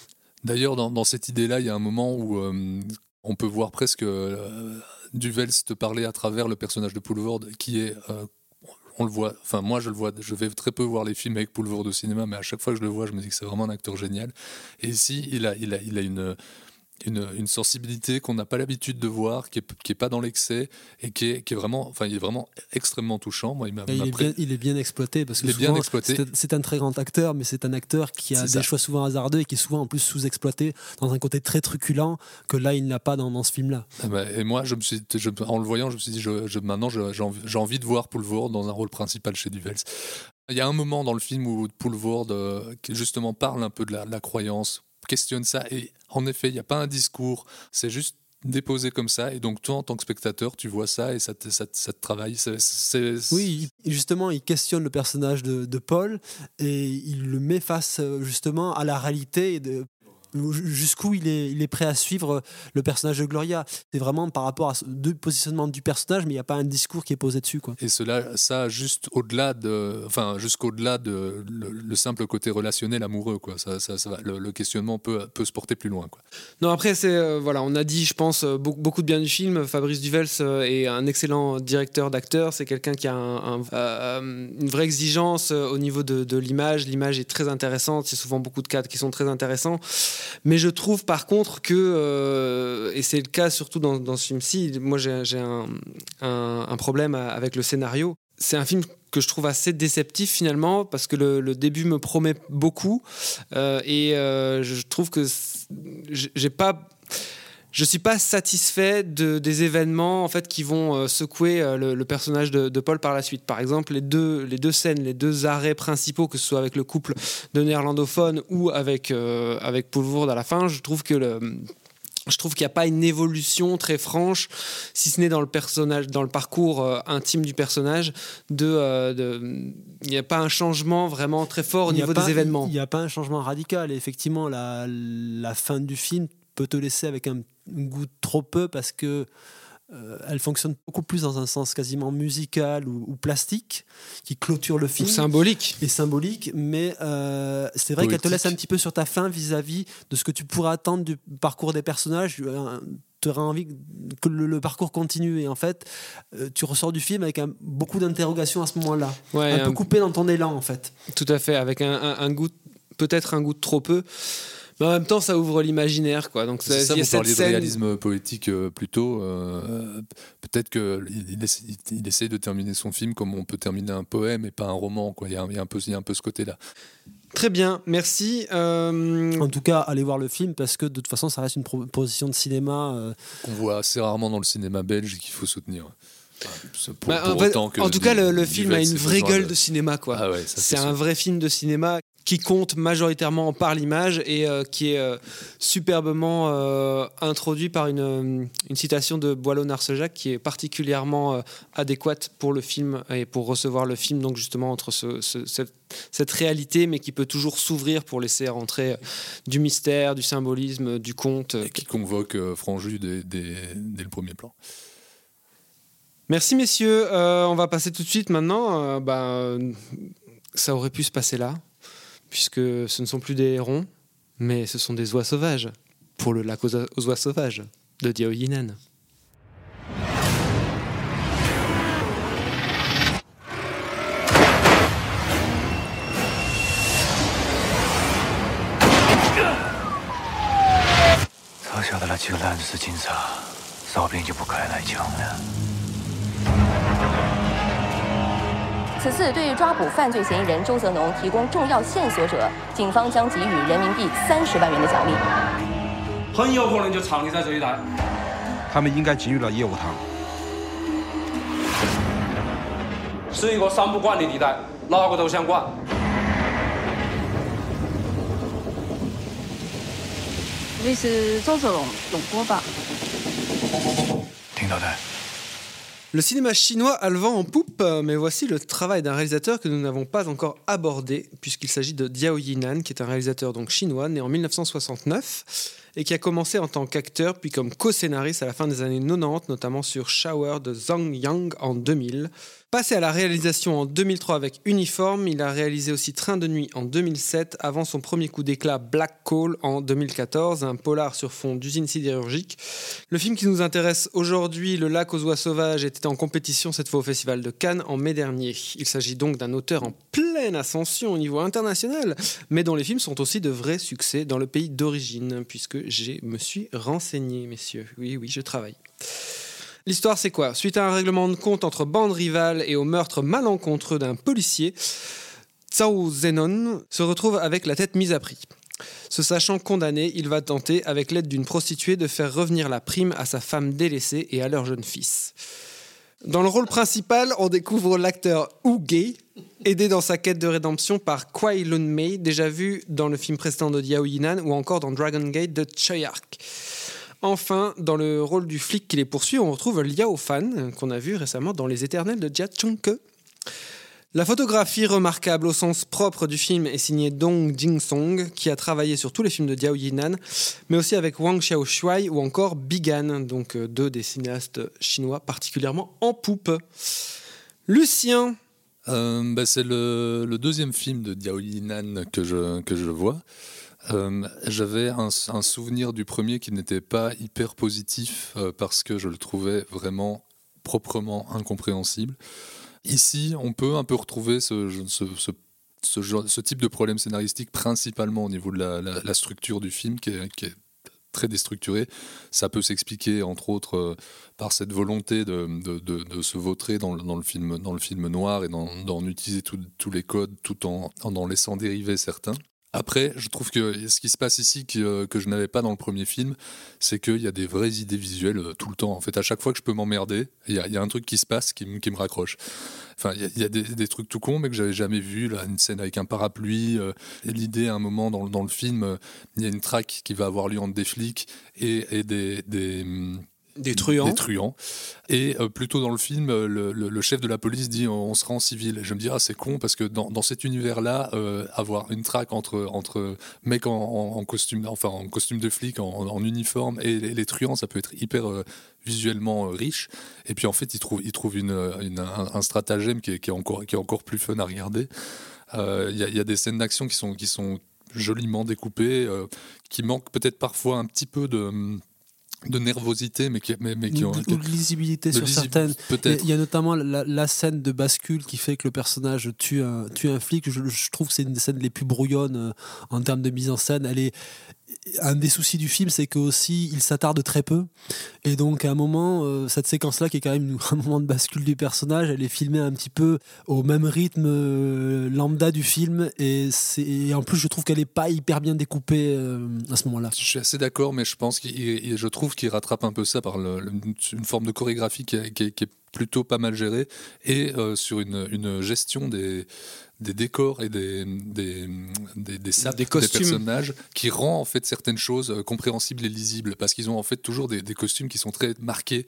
[SPEAKER 4] D'ailleurs, dans, dans cette idée-là, il y a un moment où euh, on peut voir presque euh, Duvels te parler à travers le personnage de Poulvord, qui est. euh, on le voit, enfin moi je le vois, je vais très peu voir les films avec Poulvord au cinéma, mais à chaque fois que je le vois, je me dis que c'est vraiment un acteur génial. Et ici, il a, il a, il a une, une, une sensibilité qu'on n'a pas l'habitude de voir, qui est, qui est pas dans l'excès et qui est, qui est vraiment, enfin il est vraiment extrêmement touchant. Moi, il m'a
[SPEAKER 6] il, est bien, il est bien exploité parce que
[SPEAKER 4] bien
[SPEAKER 6] souvent,
[SPEAKER 4] exploité.
[SPEAKER 6] c'est- C'est un très grand acteur, mais c'est un acteur qui a
[SPEAKER 4] C'est
[SPEAKER 6] des
[SPEAKER 4] ça.
[SPEAKER 6] choix souvent hasardeux et qui est souvent en plus sous-exploité dans un côté très truculent que là il n'a pas dans, dans ce film-là.
[SPEAKER 4] Ah bah, et moi, je me suis, je- en le voyant, je me suis dit, je, je- maintenant, j'ai envie, j'ai envie de voir Poulvord dans un rôle principal chez Duvels. Il y a un moment dans le film où Poulvord, euh, justement, parle un peu de la, de la croyance, questionne ça, et en effet, il n'y a pas un discours, c'est juste déposé comme ça, et donc toi, en tant que spectateur, tu vois ça, et ça te, ça ça te travaille.
[SPEAKER 6] Oui, justement, il questionne le personnage de, de Paul et il le met face euh, justement à la réalité de jusqu'où il est, il est prêt à suivre le personnage de Gloria. C'est vraiment par rapport à deux positionnements du personnage, mais il n'y a pas un discours qui est posé dessus. Quoi.
[SPEAKER 4] Et cela, ça, juste au-delà de, enfin, jusqu'au-delà de le, le simple côté relationnel amoureux, quoi. Ça, ça, ça va- le, le questionnement peut, peut se porter plus loin, quoi.
[SPEAKER 3] Non, après, c'est euh, voilà, on a dit, je pense, euh, beaucoup, beaucoup de bien du film. Fabrice Duvels euh, est un excellent directeur d'acteurs. C'est quelqu'un qui a un- un- euh, une vraie exigence euh, au niveau de, de l'image. L'image est très intéressante. Il y a souvent beaucoup de cadres qui sont très intéressants. Mais je trouve par contre que, euh, et c'est le cas surtout dans, ce film-ci, moi j'ai un, problème avec le scénario. C'est un film que je trouve assez déceptif finalement parce que le, début me promet beaucoup euh, et euh, je trouve que j'ai pas je suis pas satisfait de, des événements en fait qui vont euh, secouer euh, le, le personnage de, de Paul par la suite. Par exemple, les deux, les deux scènes, les deux arrêts principaux, que ce soit avec le couple de néerlandophones ou avec, euh, avec Poulvourde à la fin, je trouve que le, je trouve qu'il n'y a pas une évolution très franche, si ce n'est dans le personnage, dans le parcours euh, intime du personnage, de, euh, de- il n'y a pas un changement vraiment très fort au niveau
[SPEAKER 6] pas-
[SPEAKER 3] des événements.
[SPEAKER 6] Il n'y a pas un changement radical. Et effectivement, la, la fin du film peut te laisser avec un goût trop peu parce que euh, elle fonctionne beaucoup plus dans un sens quasiment musical ou, ou plastique qui clôture le film.
[SPEAKER 3] symbolique.
[SPEAKER 6] Et symbolique, mais euh, c'est vrai qu'elle te laisse un petit peu sur ta faim vis-à-vis de ce que tu pourrais attendre du parcours des personnages. Un- te tu aurais envie que le, le parcours continue. Et en fait, euh, tu ressors du film avec un- beaucoup d'interrogations à ce moment-là.
[SPEAKER 3] Ouais,
[SPEAKER 6] un peu coupé dans ton élan, en fait.
[SPEAKER 3] Tout à fait, avec un, un- un goût, peut-être un goût de trop peu. Mais en même temps, ça ouvre l'imaginaire, quoi. Donc,
[SPEAKER 4] C'est ça, vous parliez de réalisme poétique euh, plus tôt. euh, Peut-être qu'il il essaie, il essaie de terminer son film comme on peut terminer un poème et pas un roman. Quoi. Il, y a, un- il y a un peu, il y a un peu ce côté-là.
[SPEAKER 3] Très bien, merci. Euh,
[SPEAKER 6] En tout cas, allez voir le film parce que de toute façon, ça reste une proposition de cinéma. euh,
[SPEAKER 4] Qu'on voit assez rarement dans le cinéma belge et qu'il faut soutenir. Enfin, c'est pour-
[SPEAKER 3] bah,
[SPEAKER 4] pour
[SPEAKER 3] en, fait,
[SPEAKER 4] autant que
[SPEAKER 3] en tout cas, le, film a une vraie gueule de... cinéma, quoi.
[SPEAKER 4] Ah ouais,
[SPEAKER 3] c'est un vrai film de cinéma qui compte majoritairement par l'image et euh, qui est euh, superbement euh, introduit par une, une citation de Boileau-Narcejac qui est particulièrement adéquate pour le film et pour recevoir le film, donc justement entre ce- ce- cette, cette réalité, mais qui peut toujours s'ouvrir pour laisser rentrer du mystère, du symbolisme, du conte.
[SPEAKER 4] Et qui convoque Franju dès, dès- dès le premier plan.
[SPEAKER 3] Merci messieurs, Euh, on va passer tout de suite maintenant. euh, bah, ça aurait pu se passer là, puisque ce ne sont plus des hérons, mais ce sont des oies sauvages, pour le lac aux, oies- aux oies sauvages de Diao Yinan.
[SPEAKER 11] “早晓得了这个烂死警察，扫兵就不该来抢了。”
[SPEAKER 12] 此次对抓捕犯罪嫌疑人周泽农提供重要线索者，警方将给予人民币三十万元的奖励。
[SPEAKER 13] 很有可能就藏匿在这一带。
[SPEAKER 14] 他们应该进入了业务堂。
[SPEAKER 13] 是一个三不管的地带，哪个都想管。
[SPEAKER 9] 你是周泽龙龙波吧？
[SPEAKER 11] 听到的。
[SPEAKER 3] Le cinéma chinois a le vent en poupe, mais voici le travail d'un réalisateur que nous n'avons pas encore abordé, puisqu'il s'agit de Diao Yinan, qui est un réalisateur donc chinois, né en 1969, et qui a commencé en tant qu'acteur, puis comme co-scénariste à la fin des années 90, notamment sur Shower de Zhang Yang en 2000. Passé à la réalisation en 2003 avec Uniforme, il a réalisé aussi Train de nuit en 2007, avant son premier coup d'éclat Black Coal en 2014, un polar sur fond d'usine sidérurgique. Le film qui nous intéresse aujourd'hui, Le lac aux oies sauvages, était en compétition cette fois au Festival de Cannes en mai dernier. Il s'agit donc d'un auteur en pleine ascension au niveau international, mais dont les films sont aussi de vrais succès dans le pays d'origine, puisque je me suis renseigné, messieurs. Oui, oui, je travaille. L'histoire, c'est quoi? Suite à un règlement de compte entre bandes rivales et au meurtre malencontreux d'un policier, Zhao Zenon se retrouve avec la tête mise à prix. Se sachant condamné, il va tenter, avec l'aide d'une prostituée, de faire revenir la prime à sa femme délaissée et à leur jeune fils. Dans le rôle principal, on découvre l'acteur Wu Gei, aidé dans sa quête de rédemption par Kwai Lun Mei, déjà vu dans le film précédent de Diao Yinan ou encore dans Dragon Gate de Choyak. Enfin, dans le rôle du flic qui les poursuit, on retrouve Liao Fan, qu'on a vu récemment dans Les Éternels de Jia Chunke. La photographie remarquable au sens propre du film est signée Dong Jingsong, qui a travaillé sur tous les films de Diao Yinan, mais aussi avec Wang Xiaoshuai ou encore Bigan, donc euh, deux des cinéastes chinois particulièrement en poupe. Lucien,
[SPEAKER 4] Euh, bah, c'est le, le deuxième film de Diao Yinan que je, que je vois. Euh, J'avais un, souvenir du premier qui n'était pas hyper positif euh, parce que je le trouvais vraiment proprement incompréhensible. Ici, on peut un peu retrouver ce, type de problème scénaristique principalement au niveau de la, structure du film qui est, très déstructuré. Ça peut s'expliquer entre autres euh, par cette volonté de, se vautrer dans le, film, dans le film noir et d'en utiliser tous les codes tout en, en laissant dériver certains. Après, je trouve que ce qui se passe ici que, euh, que je n'avais pas dans le premier film, c'est qu'il y a des vraies idées visuelles euh, tout le temps. En fait, à chaque fois que je peux m'emmerder, il y, a- un truc qui se passe qui, me- raccroche. Enfin, il y a, des, trucs tout cons, mais que j'avais jamais vu. Là, une scène avec un parapluie. euh, L'idée, à un moment dans, dans le film, il y a une traque qui va avoir lieu entre des flics et, des, hum,
[SPEAKER 3] Des truands.
[SPEAKER 4] truands. Et euh, plutôt dans le film, euh, le, le- chef de la police dit on, sera en civil. Et je me dis ah c'est con parce que dans, dans cet univers-là, euh, avoir une traque entre entre mecs en, costume, enfin en costume de flic, en, uniforme et les, truands, ça peut être hyper visuellement riche. Et puis en fait, il trouve il trouve une, un, stratagème qui est, qui est encore qui est encore plus fun à regarder. Il y, y a des scènes d'action qui sont qui sont joliment découpées, qui manquent peut-être parfois un petit peu de hum, de nervosité, mais qui, mais, mais qui ont
[SPEAKER 6] ou de lisibilité
[SPEAKER 4] de
[SPEAKER 6] sur
[SPEAKER 4] lisi-
[SPEAKER 6] certaines.
[SPEAKER 4] Peut-être.
[SPEAKER 6] Il y a notamment la, la scène de bascule qui fait que le personnage tue un, tue un flic. Je, je trouve que c'est une des scènes les plus brouillonnes euh, en termes de mise en scène. Elle est un des soucis du film, c'est que aussi il s'attarde très peu. Et donc à un moment, euh, cette séquence-là, qui est quand même un moment de bascule du personnage, elle est filmée un petit peu au même rythme euh, lambda du film. Et, et en plus, je trouve qu'elle est pas hyper bien découpée euh, à ce moment-là.
[SPEAKER 4] Je suis assez d'accord, mais je pense je trouve qu'il rattrape un peu ça par une forme de chorégraphie qui est, plutôt pas mal gérée et sur une gestion des, des décors et des, des, des, des sapes
[SPEAKER 3] Des
[SPEAKER 4] personnages qui rend en fait certaines choses euh, compréhensibles et lisibles parce qu'ils ont en fait toujours des, des costumes qui sont très marqués.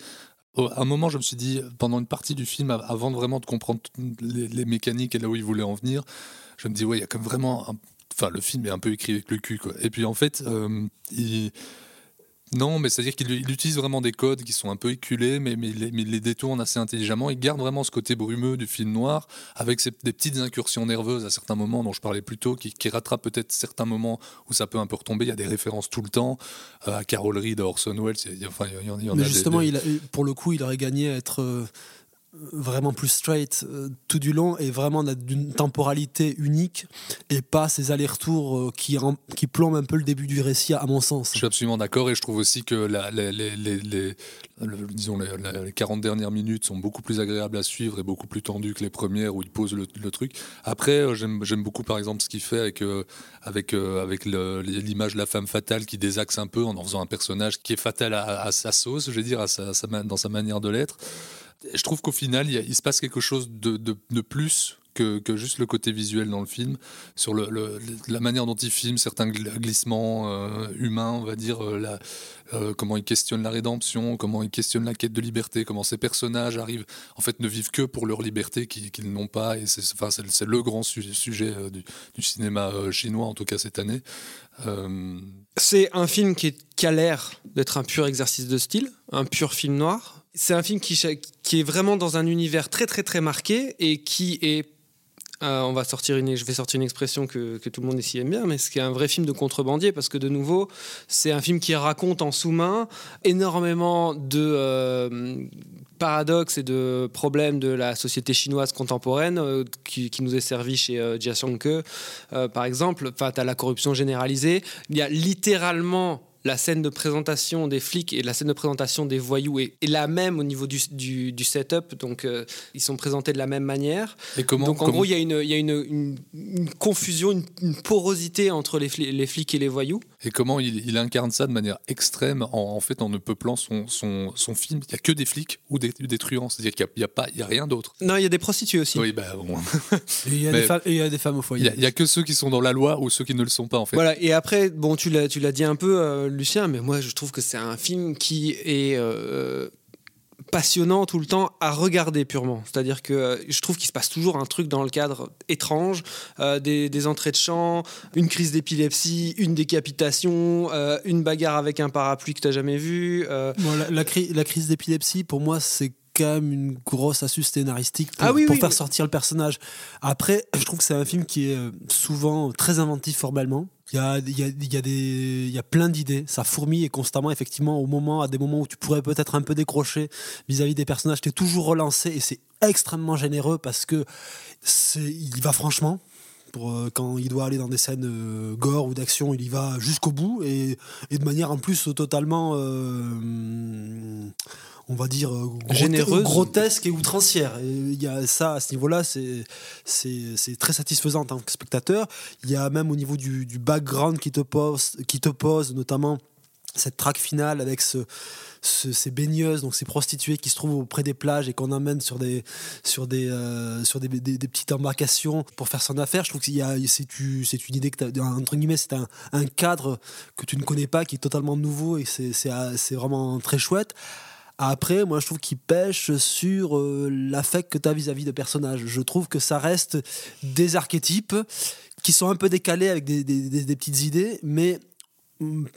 [SPEAKER 4] À un moment, je me suis dit, pendant une partie du film, av- avant vraiment de comprendre les, les mécaniques et là où il voulait en venir, je me dis, ouais, il y a comme vraiment. un- Enfin, le film est un peu écrit avec le cul, quoi. Et puis, en fait, euh, il. Non, mais c'est-à-dire qu'il il utilise vraiment des codes qui sont un peu éculés, mais, mais, il les, mais il les détourne assez intelligemment. Il garde vraiment ce côté brumeux du film noir, avec des petites incursions nerveuses à certains moments dont je parlais plus tôt, qui, qui rattrapent peut-être certains moments où ça peut un peu retomber. Il y a des références tout le temps euh, à Carol Reed, à Orson Welles. il y a- Enfin, il y en, il y en
[SPEAKER 6] Mais
[SPEAKER 4] a des-
[SPEAKER 6] justement,
[SPEAKER 4] des-
[SPEAKER 6] il a- pour le coup, il aurait gagné à être euh, vraiment plus straight euh, tout du long et vraiment d'une temporalité unique et pas ces allers-retours euh, qui, plombent un peu le début du récit, à mon sens.
[SPEAKER 4] Je suis absolument d'accord et je trouve aussi que les, les- les- les- le- disons les, la- les 40 dernières minutes sont beaucoup plus agréables à suivre et beaucoup plus tendues que les premières où il pose le, truc. Après, euh, j'aime beaucoup par exemple ce qu'il fait avec, avec, l'image de la femme fatale qui désaxe un peu en en faisant un personnage qui est fatal à, sa sauce, je veux dire, dans sa manière de l'être. Je trouve qu'au final, il, se passe quelque chose de, de- de plus que, que juste le côté visuel dans le film, sur le, la manière dont il filme certains gl- glissements euh, humains, on va dire, euh, la- euh, comment il questionne la rédemption, comment il questionne la quête de liberté, comment ces personnages arrivent, en fait, ne vivent que pour leur liberté qu'ils n'ont pas, et c'est enfin, le grand su- sujet du, cinéma chinois, en tout cas cette année.
[SPEAKER 3] C'est un film qui a l'air d'être un pur exercice de style, un pur film noir. C'est un film qui, est vraiment dans un univers très très très marqué et qui est euh, on va sortir une, je vais sortir une expression que, que tout le monde ici aime bien, mais ce qui est un vrai film de contrebandier, parce que de nouveau, c'est un film qui raconte en sous-main énormément de euh, paradoxes et de problèmes de la société chinoise contemporaine euh, qui, nous est servi chez Jia euh, par exemple. Enfin, tu as la corruption généralisée. Il y a littéralement la scène de présentation des flics et la scène de présentation des voyous est, la même au niveau du, du, du setup, donc euh, ils sont présentés de la même manière.
[SPEAKER 4] Et comment-
[SPEAKER 3] donc en
[SPEAKER 4] comment-
[SPEAKER 3] gros, il y a une, il y a une, une- une confusion, une, porosité entre les flics et les voyous.
[SPEAKER 4] Et comment il, il incarne ça de manière extrême en, en fait en ne peuplant son, son, son film. Il n'y a que des flics ou des, des truands. C'est-à-dire qu'il n'y a, il y a pas- il y a rien d'autre.
[SPEAKER 3] Non, il y a des prostituées aussi.
[SPEAKER 4] Oui, bah bon.
[SPEAKER 6] Et il y a, des, femmes, et il y a des femmes au
[SPEAKER 4] Il
[SPEAKER 6] foyer.
[SPEAKER 4] n'y a, il y a que ceux qui sont dans la loi ou ceux qui ne le sont pas en fait.
[SPEAKER 3] Voilà, et après, bon, tu l'as, tu l'as dit un peu, euh, Lucien, mais moi je trouve que c'est un film qui est euh, passionnant tout le temps à regarder purement. C'est-à-dire que euh, je trouve qu'il se passe toujours un truc dans le cadre étrange, euh, des, des entrées de chant, une crise d'épilepsie, une décapitation, euh, une bagarre avec un parapluie que tu n'as jamais vu. euh,
[SPEAKER 6] Bon, la, la cri- la crise d'épilepsie, pour moi, c'est quand même une grosse astuce scénaristique pour,
[SPEAKER 3] Ah oui,
[SPEAKER 6] pour
[SPEAKER 3] oui,
[SPEAKER 6] faire sortir le personnage. Après, je trouve que c'est un film qui est souvent très inventif formellement. Il y a, y a- y a plein d'idées. Ça fourmille et constamment, effectivement, au moment, à des moments où tu pourrais peut-être un peu décrocher vis-à-vis des personnages, tu es toujours relancé et c'est extrêmement généreux parce que il va franchement. Pour, euh, quand il doit aller dans des scènes euh, gore ou d'action, il y va jusqu'au bout et, et de manière en plus totalement, euh, on va dire,
[SPEAKER 3] Généreuse.
[SPEAKER 6] grotesque et outrancière. Et il y a ça à ce niveau-là, c'est très satisfaisant en tant que spectateur. Il y a même au niveau du, du background qui te pose, qui te pose notamment cette track finale avec ce, ce- ces baigneuses, donc ces prostituées qui se trouvent auprès des plages et qu'on emmène sur des, sur des, euh, sur des, petites embarcations pour faire son affaire. Je trouve que c'est tu- une idée que t'as- entre guillemets, c'est un, cadre que tu ne connais pas, qui est totalement nouveau et c'est vraiment très chouette. Après, moi, je trouve qu'il pêche sur euh, l'affect que tu as vis-à-vis de personnages. Je trouve que ça reste des archétypes qui sont un peu décalés avec des, petites idées, mais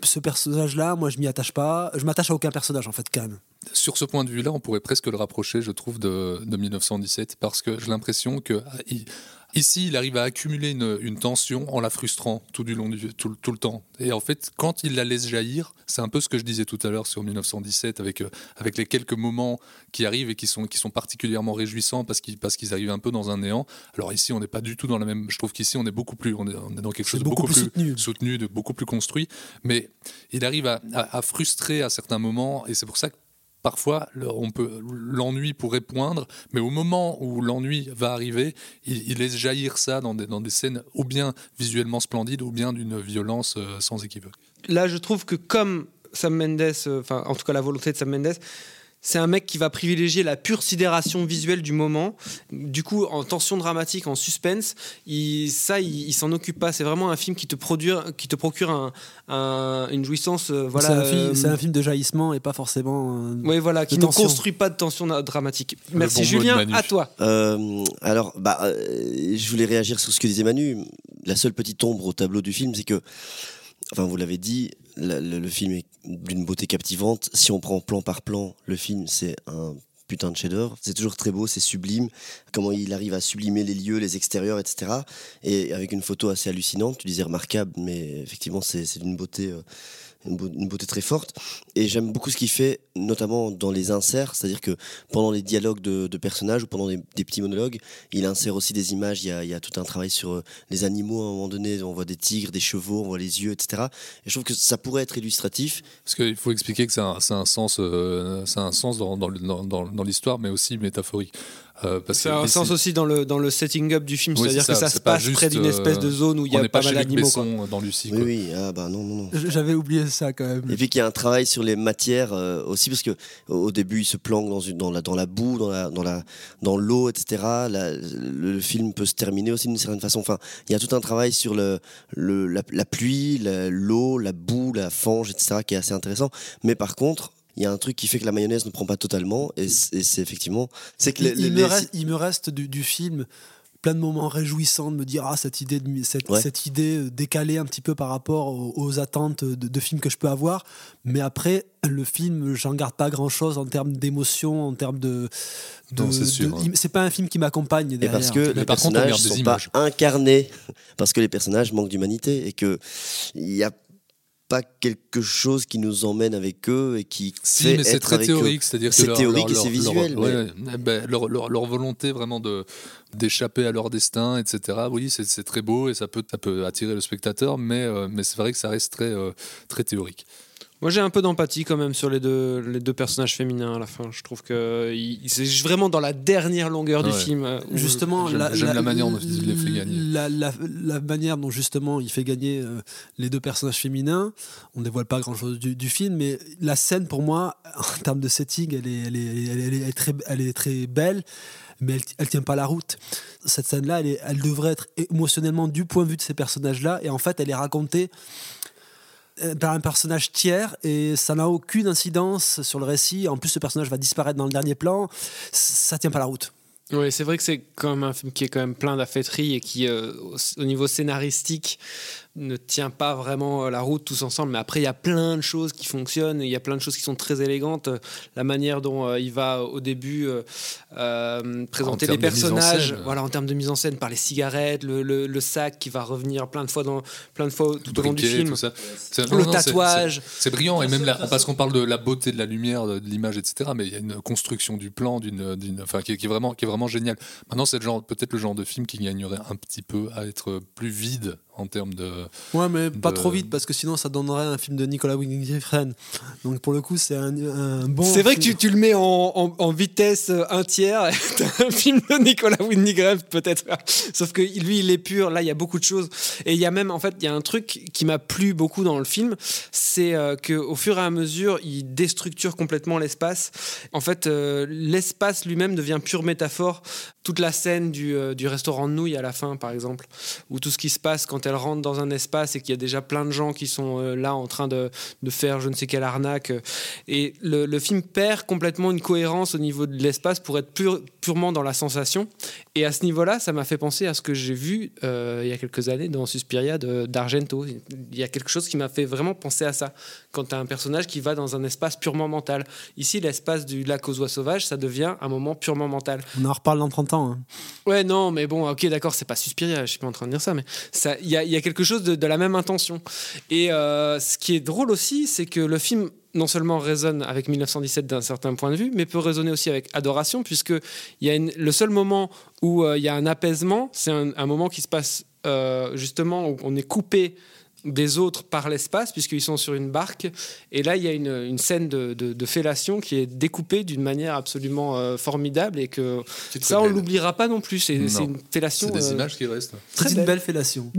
[SPEAKER 6] ce personnage-là, moi, je m'y attache pas. Je m'attache à aucun personnage, en fait, quand même.
[SPEAKER 4] sur ce point de vue-là, on pourrait presque le rapprocher, je trouve, de, de 1917, parce que j'ai l'impression que il- ici, il arrive à accumuler une, une tension en la frustrant tout du long du tout, tout le temps. Et en fait, quand il la laisse jaillir, c'est un peu ce que je disais tout à l'heure sur 1917, avec euh, avec les quelques moments qui arrivent et qui sont qui sont particulièrement réjouissants parce qu'ils parce qu'ils arrivent un peu dans un néant. Alors ici, on n'est pas du tout dans la même. Je trouve qu'ici, on est beaucoup plus, on est, on est dans quelque chose de
[SPEAKER 6] beaucoup
[SPEAKER 4] beaucoup,
[SPEAKER 6] plus soutenu.
[SPEAKER 4] soutenu, de beaucoup plus construit. Mais il arrive à, à- à frustrer à certains moments, et c'est pour ça que parfois l'ennui pourrait poindre, mais au moment où l'ennui va arriver, il, il laisse jaillir ça dans des, dans des scènes ou bien visuellement splendides, ou bien d'une violence euh, sans équivoque.
[SPEAKER 3] Là, je trouve que comme Sam Mendes, euh, enfin, en tout cas, la volonté de Sam Mendes, c'est un mec qui va privilégier la pure sidération visuelle du moment. Du coup, en tension dramatique, en suspense, il, ça, il, il s'en occupe pas. C'est vraiment un film qui te, produit, qui te procure un- un- une jouissance. euh, voilà,
[SPEAKER 6] c'est un, film-
[SPEAKER 3] euh,
[SPEAKER 6] c'est un film de jaillissement et pas forcément. euh,
[SPEAKER 3] Oui, voilà, qui ne
[SPEAKER 6] tension.
[SPEAKER 3] construit pas de tension dramatique. Merci
[SPEAKER 5] bon
[SPEAKER 3] Julien, à toi.
[SPEAKER 5] Euh, alors, bah, euh, je voulais réagir sur ce que disait Manu. La seule petite ombre au tableau du film, c'est que, enfin, vous l'avez dit, le, film est d'une beauté captivante. Si on prend plan par plan, le film, c'est un putain de chef-d'œuvre. C'est toujours très beau, c'est sublime. Comment il arrive à sublimer les lieux, les extérieurs, etc. Et avec une photo assez hallucinante. Tu disais remarquable, mais effectivement, c'est c'est d'une beauté. euh, une beau- une beauté très forte. Et j'aime beaucoup ce qu'il fait, notamment dans les inserts, c'est-à-dire que pendant les dialogues de, personnages ou pendant des, petits monologues, il insère aussi des images. Il y a, y a tout un travail sur euh, les animaux à un moment donné. On voit des tigres, des chevaux, on voit les yeux, etc. Et je trouve que ça pourrait être illustratif.
[SPEAKER 4] Parce qu'il faut expliquer que c'est un, un sens, euh, un sens dans l'histoire, mais aussi métaphorique. Euh, parce
[SPEAKER 3] C'est
[SPEAKER 4] que
[SPEAKER 3] un sens aussi dans le, dans le setting up du film,
[SPEAKER 4] Oui,
[SPEAKER 3] c'est-à-dire
[SPEAKER 4] c'est
[SPEAKER 3] que ça se
[SPEAKER 4] pas
[SPEAKER 3] passe près d'une espèce de
[SPEAKER 4] euh,
[SPEAKER 3] zone où il y a pas mal d'animaux.
[SPEAKER 4] Besson dans Lucie.
[SPEAKER 5] Oui,
[SPEAKER 4] quoi.
[SPEAKER 5] oui, ah bah non, non, non.
[SPEAKER 6] J'avais oublié ça quand même.
[SPEAKER 5] Et puis qu'il y a un travail sur les matières euh, aussi, parce que au début il se planque dans, une, dans, la, dans la boue, dans la, dans la, dans l'eau, etc. La- le, le film peut se terminer aussi d'une certaine façon. Enfin, il y a tout un travail sur le, le, la, la pluie, la- l'eau, la boue, la fange, etc. qui est assez intéressant. Mais par contre, il y a un truc qui fait que la mayonnaise ne prend pas totalement, et c'est effectivement, c'est que les,
[SPEAKER 6] il,
[SPEAKER 5] les-
[SPEAKER 6] me
[SPEAKER 5] les-
[SPEAKER 6] reste, il me reste du, du film plein de moments réjouissants de me dire ah cette idée de, cette,
[SPEAKER 5] Ouais.
[SPEAKER 6] cette idée euh, décalée un petit peu par rapport aux, aux attentes de, de films que je peux avoir mais après le film j'en garde pas grand chose en termes d'émotion en termes de, de-
[SPEAKER 4] c'est hein.
[SPEAKER 6] c'est pas un film qui m'accompagne
[SPEAKER 5] Et
[SPEAKER 6] derrière.
[SPEAKER 5] parce que les
[SPEAKER 4] par contre,
[SPEAKER 5] personnages
[SPEAKER 4] des
[SPEAKER 5] sont pas incarnés, parce que les personnages manquent d'humanité et que il n'y a pas quelque chose qui nous emmène avec eux et qui
[SPEAKER 4] Si,
[SPEAKER 5] fait
[SPEAKER 4] mais c'est très théorique, c'est-à-dire que
[SPEAKER 5] c'est théorique
[SPEAKER 4] leur-
[SPEAKER 5] et c'est visuel.
[SPEAKER 4] leur-
[SPEAKER 5] mais-
[SPEAKER 4] ouais, ouais, ben, leur, leur- leur volonté vraiment de d'échapper à leur destin, etc. Oui, c'est c'est très beau et ça peut, ça peut attirer le spectateur, mais, euh, mais c'est vrai que ça reste très, euh, très théorique.
[SPEAKER 3] Moi j'ai un peu d'empathie quand même sur les deux, les deux personnages féminins à la fin. Je trouve que c'est vraiment dans la dernière longueur du
[SPEAKER 4] Ouais.
[SPEAKER 3] film. euh,
[SPEAKER 6] justement
[SPEAKER 4] J'aime- la manière dont il les fait gagner.
[SPEAKER 6] la, la- la manière dont justement il fait gagner euh, les deux personnages féminins on dévoile pas grand chose du, du film mais la scène pour moi en termes de setting elle est, elle est, elle est- elle est- elle est très, elle est très belle mais elle, elle tient pas la route cette scène là elle, devrait être émotionnellement du point de vue de ces personnages là et en fait elle est racontée euh, par un personnage tiers et ça n'a aucune incidence sur le récit. En plus, ce personnage va disparaître dans le dernier plan. Ça tient pas la route.
[SPEAKER 3] Oui, c'est vrai que c'est quand même un film qui est quand même plein d'affêteries et qui, euh, au niveau scénaristique, ne tient pas vraiment euh, la route tous ensemble. Mais après, il y a plein de choses qui fonctionnent, il y a plein de choses qui sont très élégantes. Euh, La manière dont euh, il va au début euh, euh, présenter les
[SPEAKER 4] de
[SPEAKER 3] personnages, voilà, en termes de mise en scène, par les cigarettes, le, le- le sac qui va revenir plein de fois, dans, plein de fois tout au long du film.
[SPEAKER 4] tout ça. C'est-
[SPEAKER 3] Le
[SPEAKER 4] non, non, c'est-
[SPEAKER 3] tatouage.
[SPEAKER 4] C'est brillant, et même là, parce qu'on parle de la beauté de la lumière, de, l'image, etc. Mais il y a une construction du plan, d'une, enfin, qui, est- qui est vraiment, qui est vraiment génial. Maintenant, c'est le genre, peut-être le genre de film qui gagnerait un petit peu à être plus vide en termes de.
[SPEAKER 6] Ouais, mais pas trop vite parce que sinon ça donnerait un film de Nicolas Winding Refn. Donc pour le coup, c'est un, un bon.
[SPEAKER 3] C'est vrai que tu, tu le mets en, en- en vitesse euh, un tiers, et t'as un film de Nicolas Winding Refn peut-être. Sauf que lui, il est pur. Là, il y a beaucoup de choses. Et il y a même, en fait, il y a un truc qui m'a plu beaucoup dans le film, c'est euh, que au fur et à mesure, il déstructure complètement l'espace. En fait, euh, l'espace lui-même devient pure métaphore. Toute la scène du, euh, du restaurant de nouilles à la fin, par exemple, ou tout ce qui se passe quand quand elle rentre dans un espace et qu'il y a déjà plein de gens qui sont euh, là en train de, faire je ne sais quelle arnaque. euh, Et le, film perd complètement une cohérence au niveau de l'espace pour être pur, purement dans la sensation. Et à ce niveau-là, ça m'a fait penser à ce que j'ai vu euh, il y a quelques années dans Suspiria d'Argento. Il y a quelque chose qui m'a fait vraiment penser à ça. Quand tu as un personnage qui va dans un espace purement mental. Ici, l'espace du lac aux oies sauvages, ça devient un moment purement mental.
[SPEAKER 6] On en reparle dans 30 ans. Hein.
[SPEAKER 3] Ouais, non, mais bon, ok, d'accord, c'est pas Suspiria, je suis pas en train de dire ça, mais il y a, y a, quelque chose de, de, la même intention. Et euh, ce qui est drôle aussi, c'est que le film non seulement résonne avec 1917 d'un certain point de vue, mais peut résonner aussi avec Adoration, puisque y a une, le seul moment où il euh, y a un apaisement, c'est un, un, moment qui se passe euh, justement où on est coupé des autres par l'espace, puisqu'ils sont sur une barque. Et là, il y a une, une scène de, de, de, fellation qui est découpée d'une manière absolument euh, formidable et que ça, on l'oubliera pas non plus. C'est une fellation.
[SPEAKER 4] C'est des euh, images qui restent.
[SPEAKER 6] C'est une belle fellation.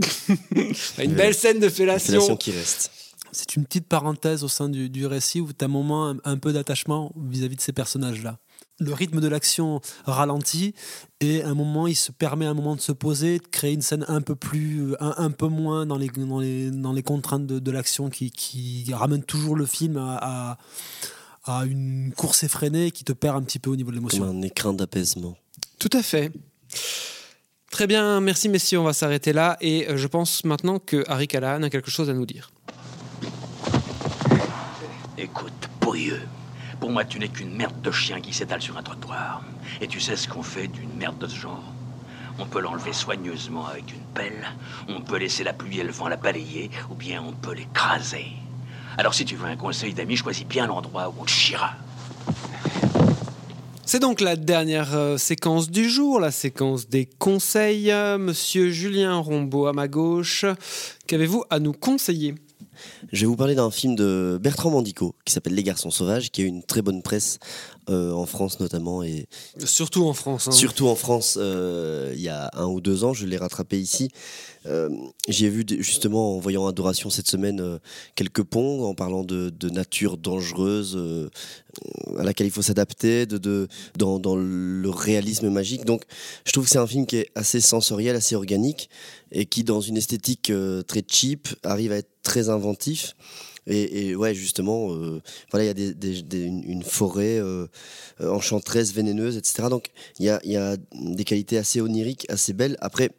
[SPEAKER 3] une belle scène de fellation.
[SPEAKER 5] Une fellation qui reste.
[SPEAKER 6] C'est une petite parenthèse au sein du, du récit où tu as un moment un, un peu d'attachement vis-à-vis de ces personnages-là. Le rythme de l'action ralentit et à un moment il se permet à un moment de se poser de créer une scène un peu plus un, un peu moins dans les, dans les, dans les contraintes de, de l'action qui, qui ramène toujours le film à, à, à, une course effrénée qui te perd un petit peu au niveau de l'émotion.
[SPEAKER 5] Un écran d'apaisement.
[SPEAKER 3] Tout à fait. Très bien merci messieurs on va s'arrêter là et je pense maintenant que Harry Callahan a quelque chose à nous dire
[SPEAKER 15] écoute pourrieux pour moi, tu n'es qu'une merde de chien qui s'étale sur un trottoir. Et tu sais ce qu'on fait d'une merde de ce genre? On peut l'enlever soigneusement avec une pelle, on peut laisser la pluie et le vent la balayer, ou bien on peut l'écraser. Alors si tu veux un conseil d'ami, choisis bien l'endroit où on te chiera.
[SPEAKER 3] C'est donc la dernière euh, séquence du jour, la séquence des conseils. Monsieur Julien Rombaud à ma gauche, qu'avez-vous à nous conseiller?
[SPEAKER 5] Je vais vous parler d'un film de Bertrand Mandico qui s'appelle Les Garçons Sauvages, qui a eu une très bonne presse euh, en France notamment. Et
[SPEAKER 3] surtout en France. Hein.
[SPEAKER 5] Surtout en France, euh, il y a un ou deux ans, je l'ai rattrapé ici. Euh, J'y ai vu justement en voyant Adoration cette semaine euh, quelques ponts, en parlant de, nature dangereuse euh, à laquelle il faut s'adapter, de, dans, le réalisme magique. Donc je trouve que c'est un film qui est assez sensoriel, assez organique et qui dans une esthétique très cheap arrive à être très inventif. Et, et, ouais, justement, euh, voilà, il y a des, une, forêt euh, enchanteresse, vénéneuse, etc. Donc, il y a, y a, des qualités assez oniriques, assez belles. Après,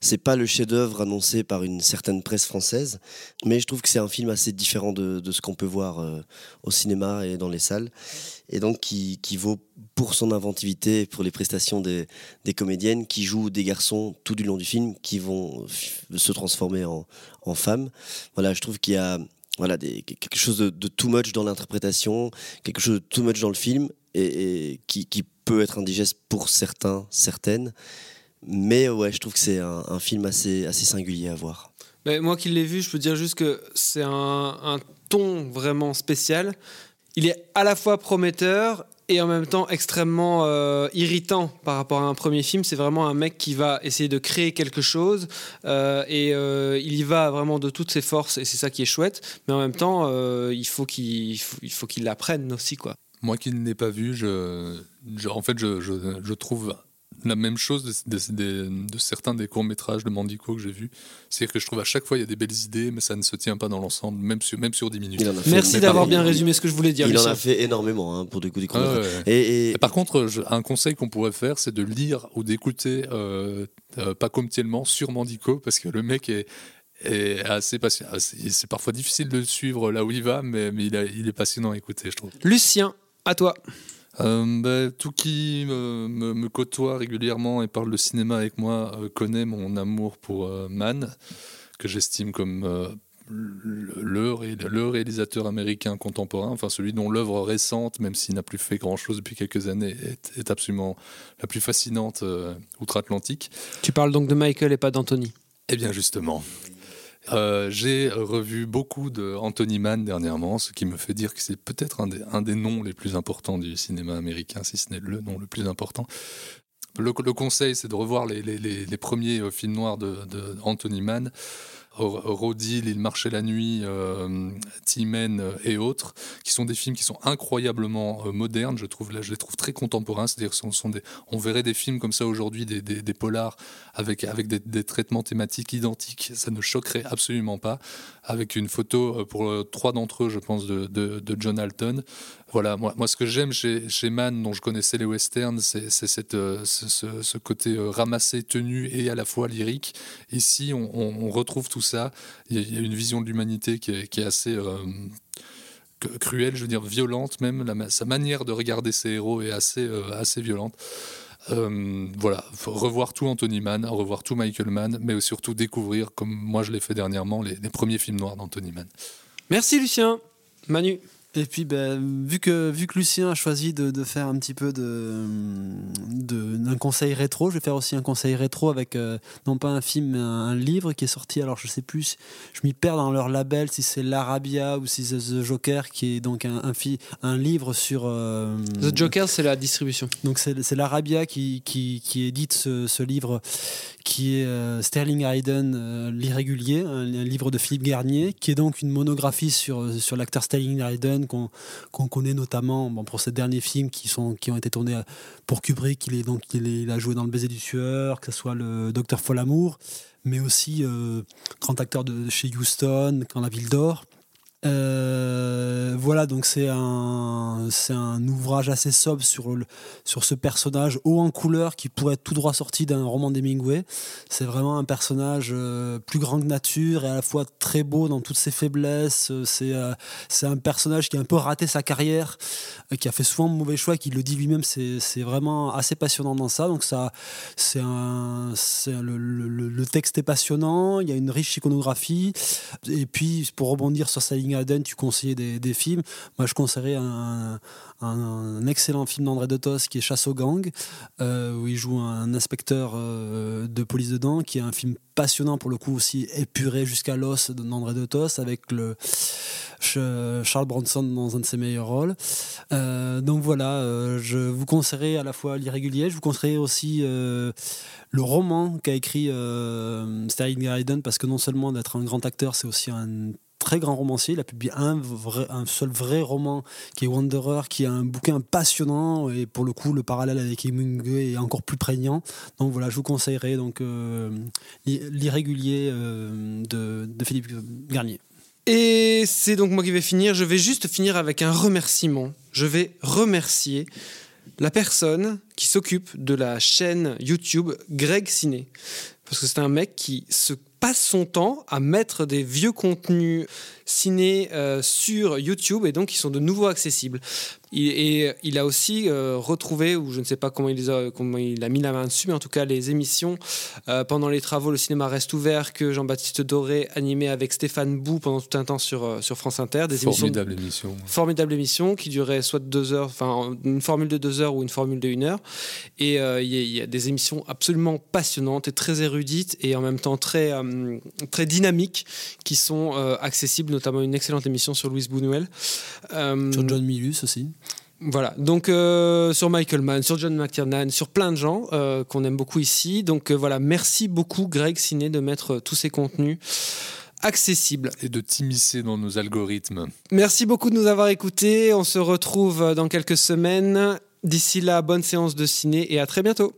[SPEAKER 5] c'est pas le chef-d'œuvre annoncé par une certaine presse française, mais je trouve que c'est un film assez différent de, de ce qu'on peut voir euh, au cinéma et dans les salles, et donc qui, qui, vaut pour son inventivité pour les prestations des, des comédiennes qui jouent des garçons tout du long du film, qui vont se transformer en, en femmes. Voilà, je trouve qu'il y a voilà, quelque chose de, too much dans l'interprétation, quelque chose de too much dans le film, et, qui, peut être indigeste pour certains, certaines. Mais ouais, je trouve que c'est un, film assez, assez singulier à voir.
[SPEAKER 3] Moi qui l'ai vu, je peux dire juste que c'est un ton vraiment spécial. Il est à la fois prometteur et en même temps extrêmement euh, irritant par rapport à un premier film. C'est vraiment un mec qui va essayer de créer quelque chose euh, et euh, il y va vraiment de toutes ses forces et c'est ça qui est chouette. Mais en même temps, il faut qu'il il faut qu'il l'apprenne aussi quoi.
[SPEAKER 4] Moi qui ne l'ai pas vu, je, en fait, je, je trouve la même chose de, de, de, de certains des courts-métrages de Mandico que j'ai vus. C'est-à-dire que je trouve à chaque fois il y a des belles idées, mais ça ne se tient pas dans l'ensemble, même sur, même sur 10 minutes.
[SPEAKER 3] Merci d'avoir bien résumé ce que je voulais dire.
[SPEAKER 5] Il
[SPEAKER 3] Lucien.
[SPEAKER 5] en a fait énormément hein, pour des coups de
[SPEAKER 4] ah, ouais, ouais. et, et... et, par contre, je, un conseil qu'on pourrait faire, c'est de lire ou d'écouter euh, euh, Paco Mtielman sur Mandico, parce que le mec est, assez patient. C'est parfois difficile de le suivre là où il va, mais, mais il, a, il, est passionnant à écouter, je trouve.
[SPEAKER 3] Lucien, à toi.
[SPEAKER 4] Euh, bah, tout qui me, me, me, côtoie régulièrement et parle de cinéma avec moi euh, connaît mon amour pour euh, Mann, que j'estime comme le, le, réalisateur américain contemporain, enfin celui dont l'œuvre récente, même s'il n'a plus fait grand-chose depuis quelques années, est, est, absolument la plus fascinante outre-Atlantique.
[SPEAKER 3] Tu parles donc de Michael et pas d'Anthony?
[SPEAKER 4] Eh bien justement. Euh, j'ai revu beaucoup de Anthony Mann dernièrement, ce qui me fait dire que c'est peut-être un, des noms les plus importants du cinéma américain, si ce n'est le nom le plus important. Le, conseil, c'est de revoir les, premiers films noirs de, de Anthony Mann. Roddy, Il marchait la nuit, euh, T-Men et autres, qui sont des films qui sont incroyablement modernes. Je trouve là, je les trouve très contemporains. C'est-à-dire, sont, sont des, on verrait des films comme ça aujourd'hui, des, des, polars avec avec des, des, traitements thématiques identiques. Ça ne choquerait absolument pas. Avec une photo pour trois d'entre eux, je pense, de, John Alton. Voilà, moi, moi ce que j'aime chez, Mann, dont je connaissais les westerns, c'est euh, ce, ce, côté euh, ramassé, tenu et à la fois lyrique. Ici, on, retrouve tout ça. Il y, a, une vision de l'humanité qui, est assez euh, cruelle, je veux dire violente même. Sa manière de regarder ses héros est assez, assez violente. Euh, voilà, revoir tout Anthony Mann, revoir tout Michael Mann, mais surtout découvrir, comme moi je l'ai fait dernièrement, les premiers films noirs d'Anthony Mann.
[SPEAKER 3] Merci Lucien. Manu
[SPEAKER 6] et puis, ben, vu, que, vu que Lucien a choisi de, de faire un petit peu de, d'un conseil rétro, je vais faire aussi un conseil rétro avec euh, non pas un film, mais un, livre qui est sorti. Alors, je sais plus, je m'y perds dans leur label, si c'est l'Arabia ou si c'est The Joker, qui est donc un, un, un livre sur. Euh,
[SPEAKER 3] The Joker, c'est la distribution.
[SPEAKER 6] Donc, c'est, l'Arabia qui, qui, qui, édite ce, ce livre qui est euh, Sterling Hayden, l'irrégulier, un, un, livre de Philippe Garnier, qui est donc une monographie sur, sur l'acteur Sterling Hayden qu'on connaît notamment pour ces derniers films qui, ont été tournés pour Kubrick. Il, est a joué dans Le baiser du tueur, que ce soit le Docteur Folamour, mais aussi euh, grand acteur de chez Houston, Quand la ville dort. Euh, voilà, donc c'est un, c'est un ouvrage assez sobre sur, le, sur ce personnage haut en couleur qui pourrait être tout droit sorti d'un roman d'Hemingway. C'est vraiment un personnage euh, plus grand que nature et à la fois très beau dans toutes ses faiblesses. C'est, euh, c'est un personnage qui a un peu raté sa carrière, qui a fait souvent de mauvais choix, qui le dit lui-même. C'est, c'est vraiment assez passionnant dans ça. Donc ça, c'est un, c'est le, le, le, texte est passionnant, il y a une riche iconographie. Et puis, pour rebondir sur sa ligne tu conseillais des, films. Moi, je conseillerais un, excellent film d'André Dotos qui est Chasse aux gangs, euh, où il joue un inspecteur euh, de police dedans, qui est un film passionnant pour le coup aussi épuré jusqu'à l'os d'André Dotos avec le Charles Bronson dans un de ses meilleurs rôles. Euh, donc voilà, je vous conseillerais à la fois l'irrégulier, je vous conseillerais aussi le roman qu'a écrit Sterling Hayden parce que non seulement d'être un grand acteur, c'est aussi un très grand romancier. Il a publié un, un seul vrai roman qui est Wanderer, qui est un bouquin passionnant et pour le coup le parallèle avec Hemingway est encore plus prégnant. Donc voilà, je vous conseillerais donc euh, l'irrégulier euh, de, de Philippe Garnier.
[SPEAKER 3] Et c'est donc moi qui vais finir. Je vais juste finir avec un remerciement. Je vais remercier la personne qui s'occupe de la chaîne YouTube Greg Ciné. Parce que c'est un mec qui se passe son temps à mettre des vieux contenus ciné euh, sur YouTube et donc ils sont de nouveau accessibles. et il a aussi euh, retrouvé, ou je ne sais pas comment il, a, comment il a mis la main dessus, mais en tout cas les émissions euh, pendant les travaux Le cinéma reste ouvert que Jean-Baptiste Doré animait avec Stéphane Bou pendant tout un temps sur, sur France Inter.
[SPEAKER 4] Des formidable émission.
[SPEAKER 3] Formidable émission qui durait soit deux heures, enfin une formule de deux heures ou une formule de une heure. Et il y, a des émissions absolument passionnantes et très érudites et en même temps très, très dynamiques qui sont accessibles notamment une excellente émission sur Louise Bounouel.
[SPEAKER 6] Euh, sur John Milius aussi.
[SPEAKER 3] Voilà, donc euh, sur Michael Mann, sur John McTiernan, sur plein de gens euh, qu'on aime beaucoup ici. Donc voilà, merci beaucoup Greg Ciné de mettre tous ces contenus accessibles.
[SPEAKER 4] Et de t'immiscer dans nos algorithmes.
[SPEAKER 3] Merci beaucoup de nous avoir écoutés. On se retrouve dans quelques semaines. D'ici là, bonne séance de ciné et à très bientôt.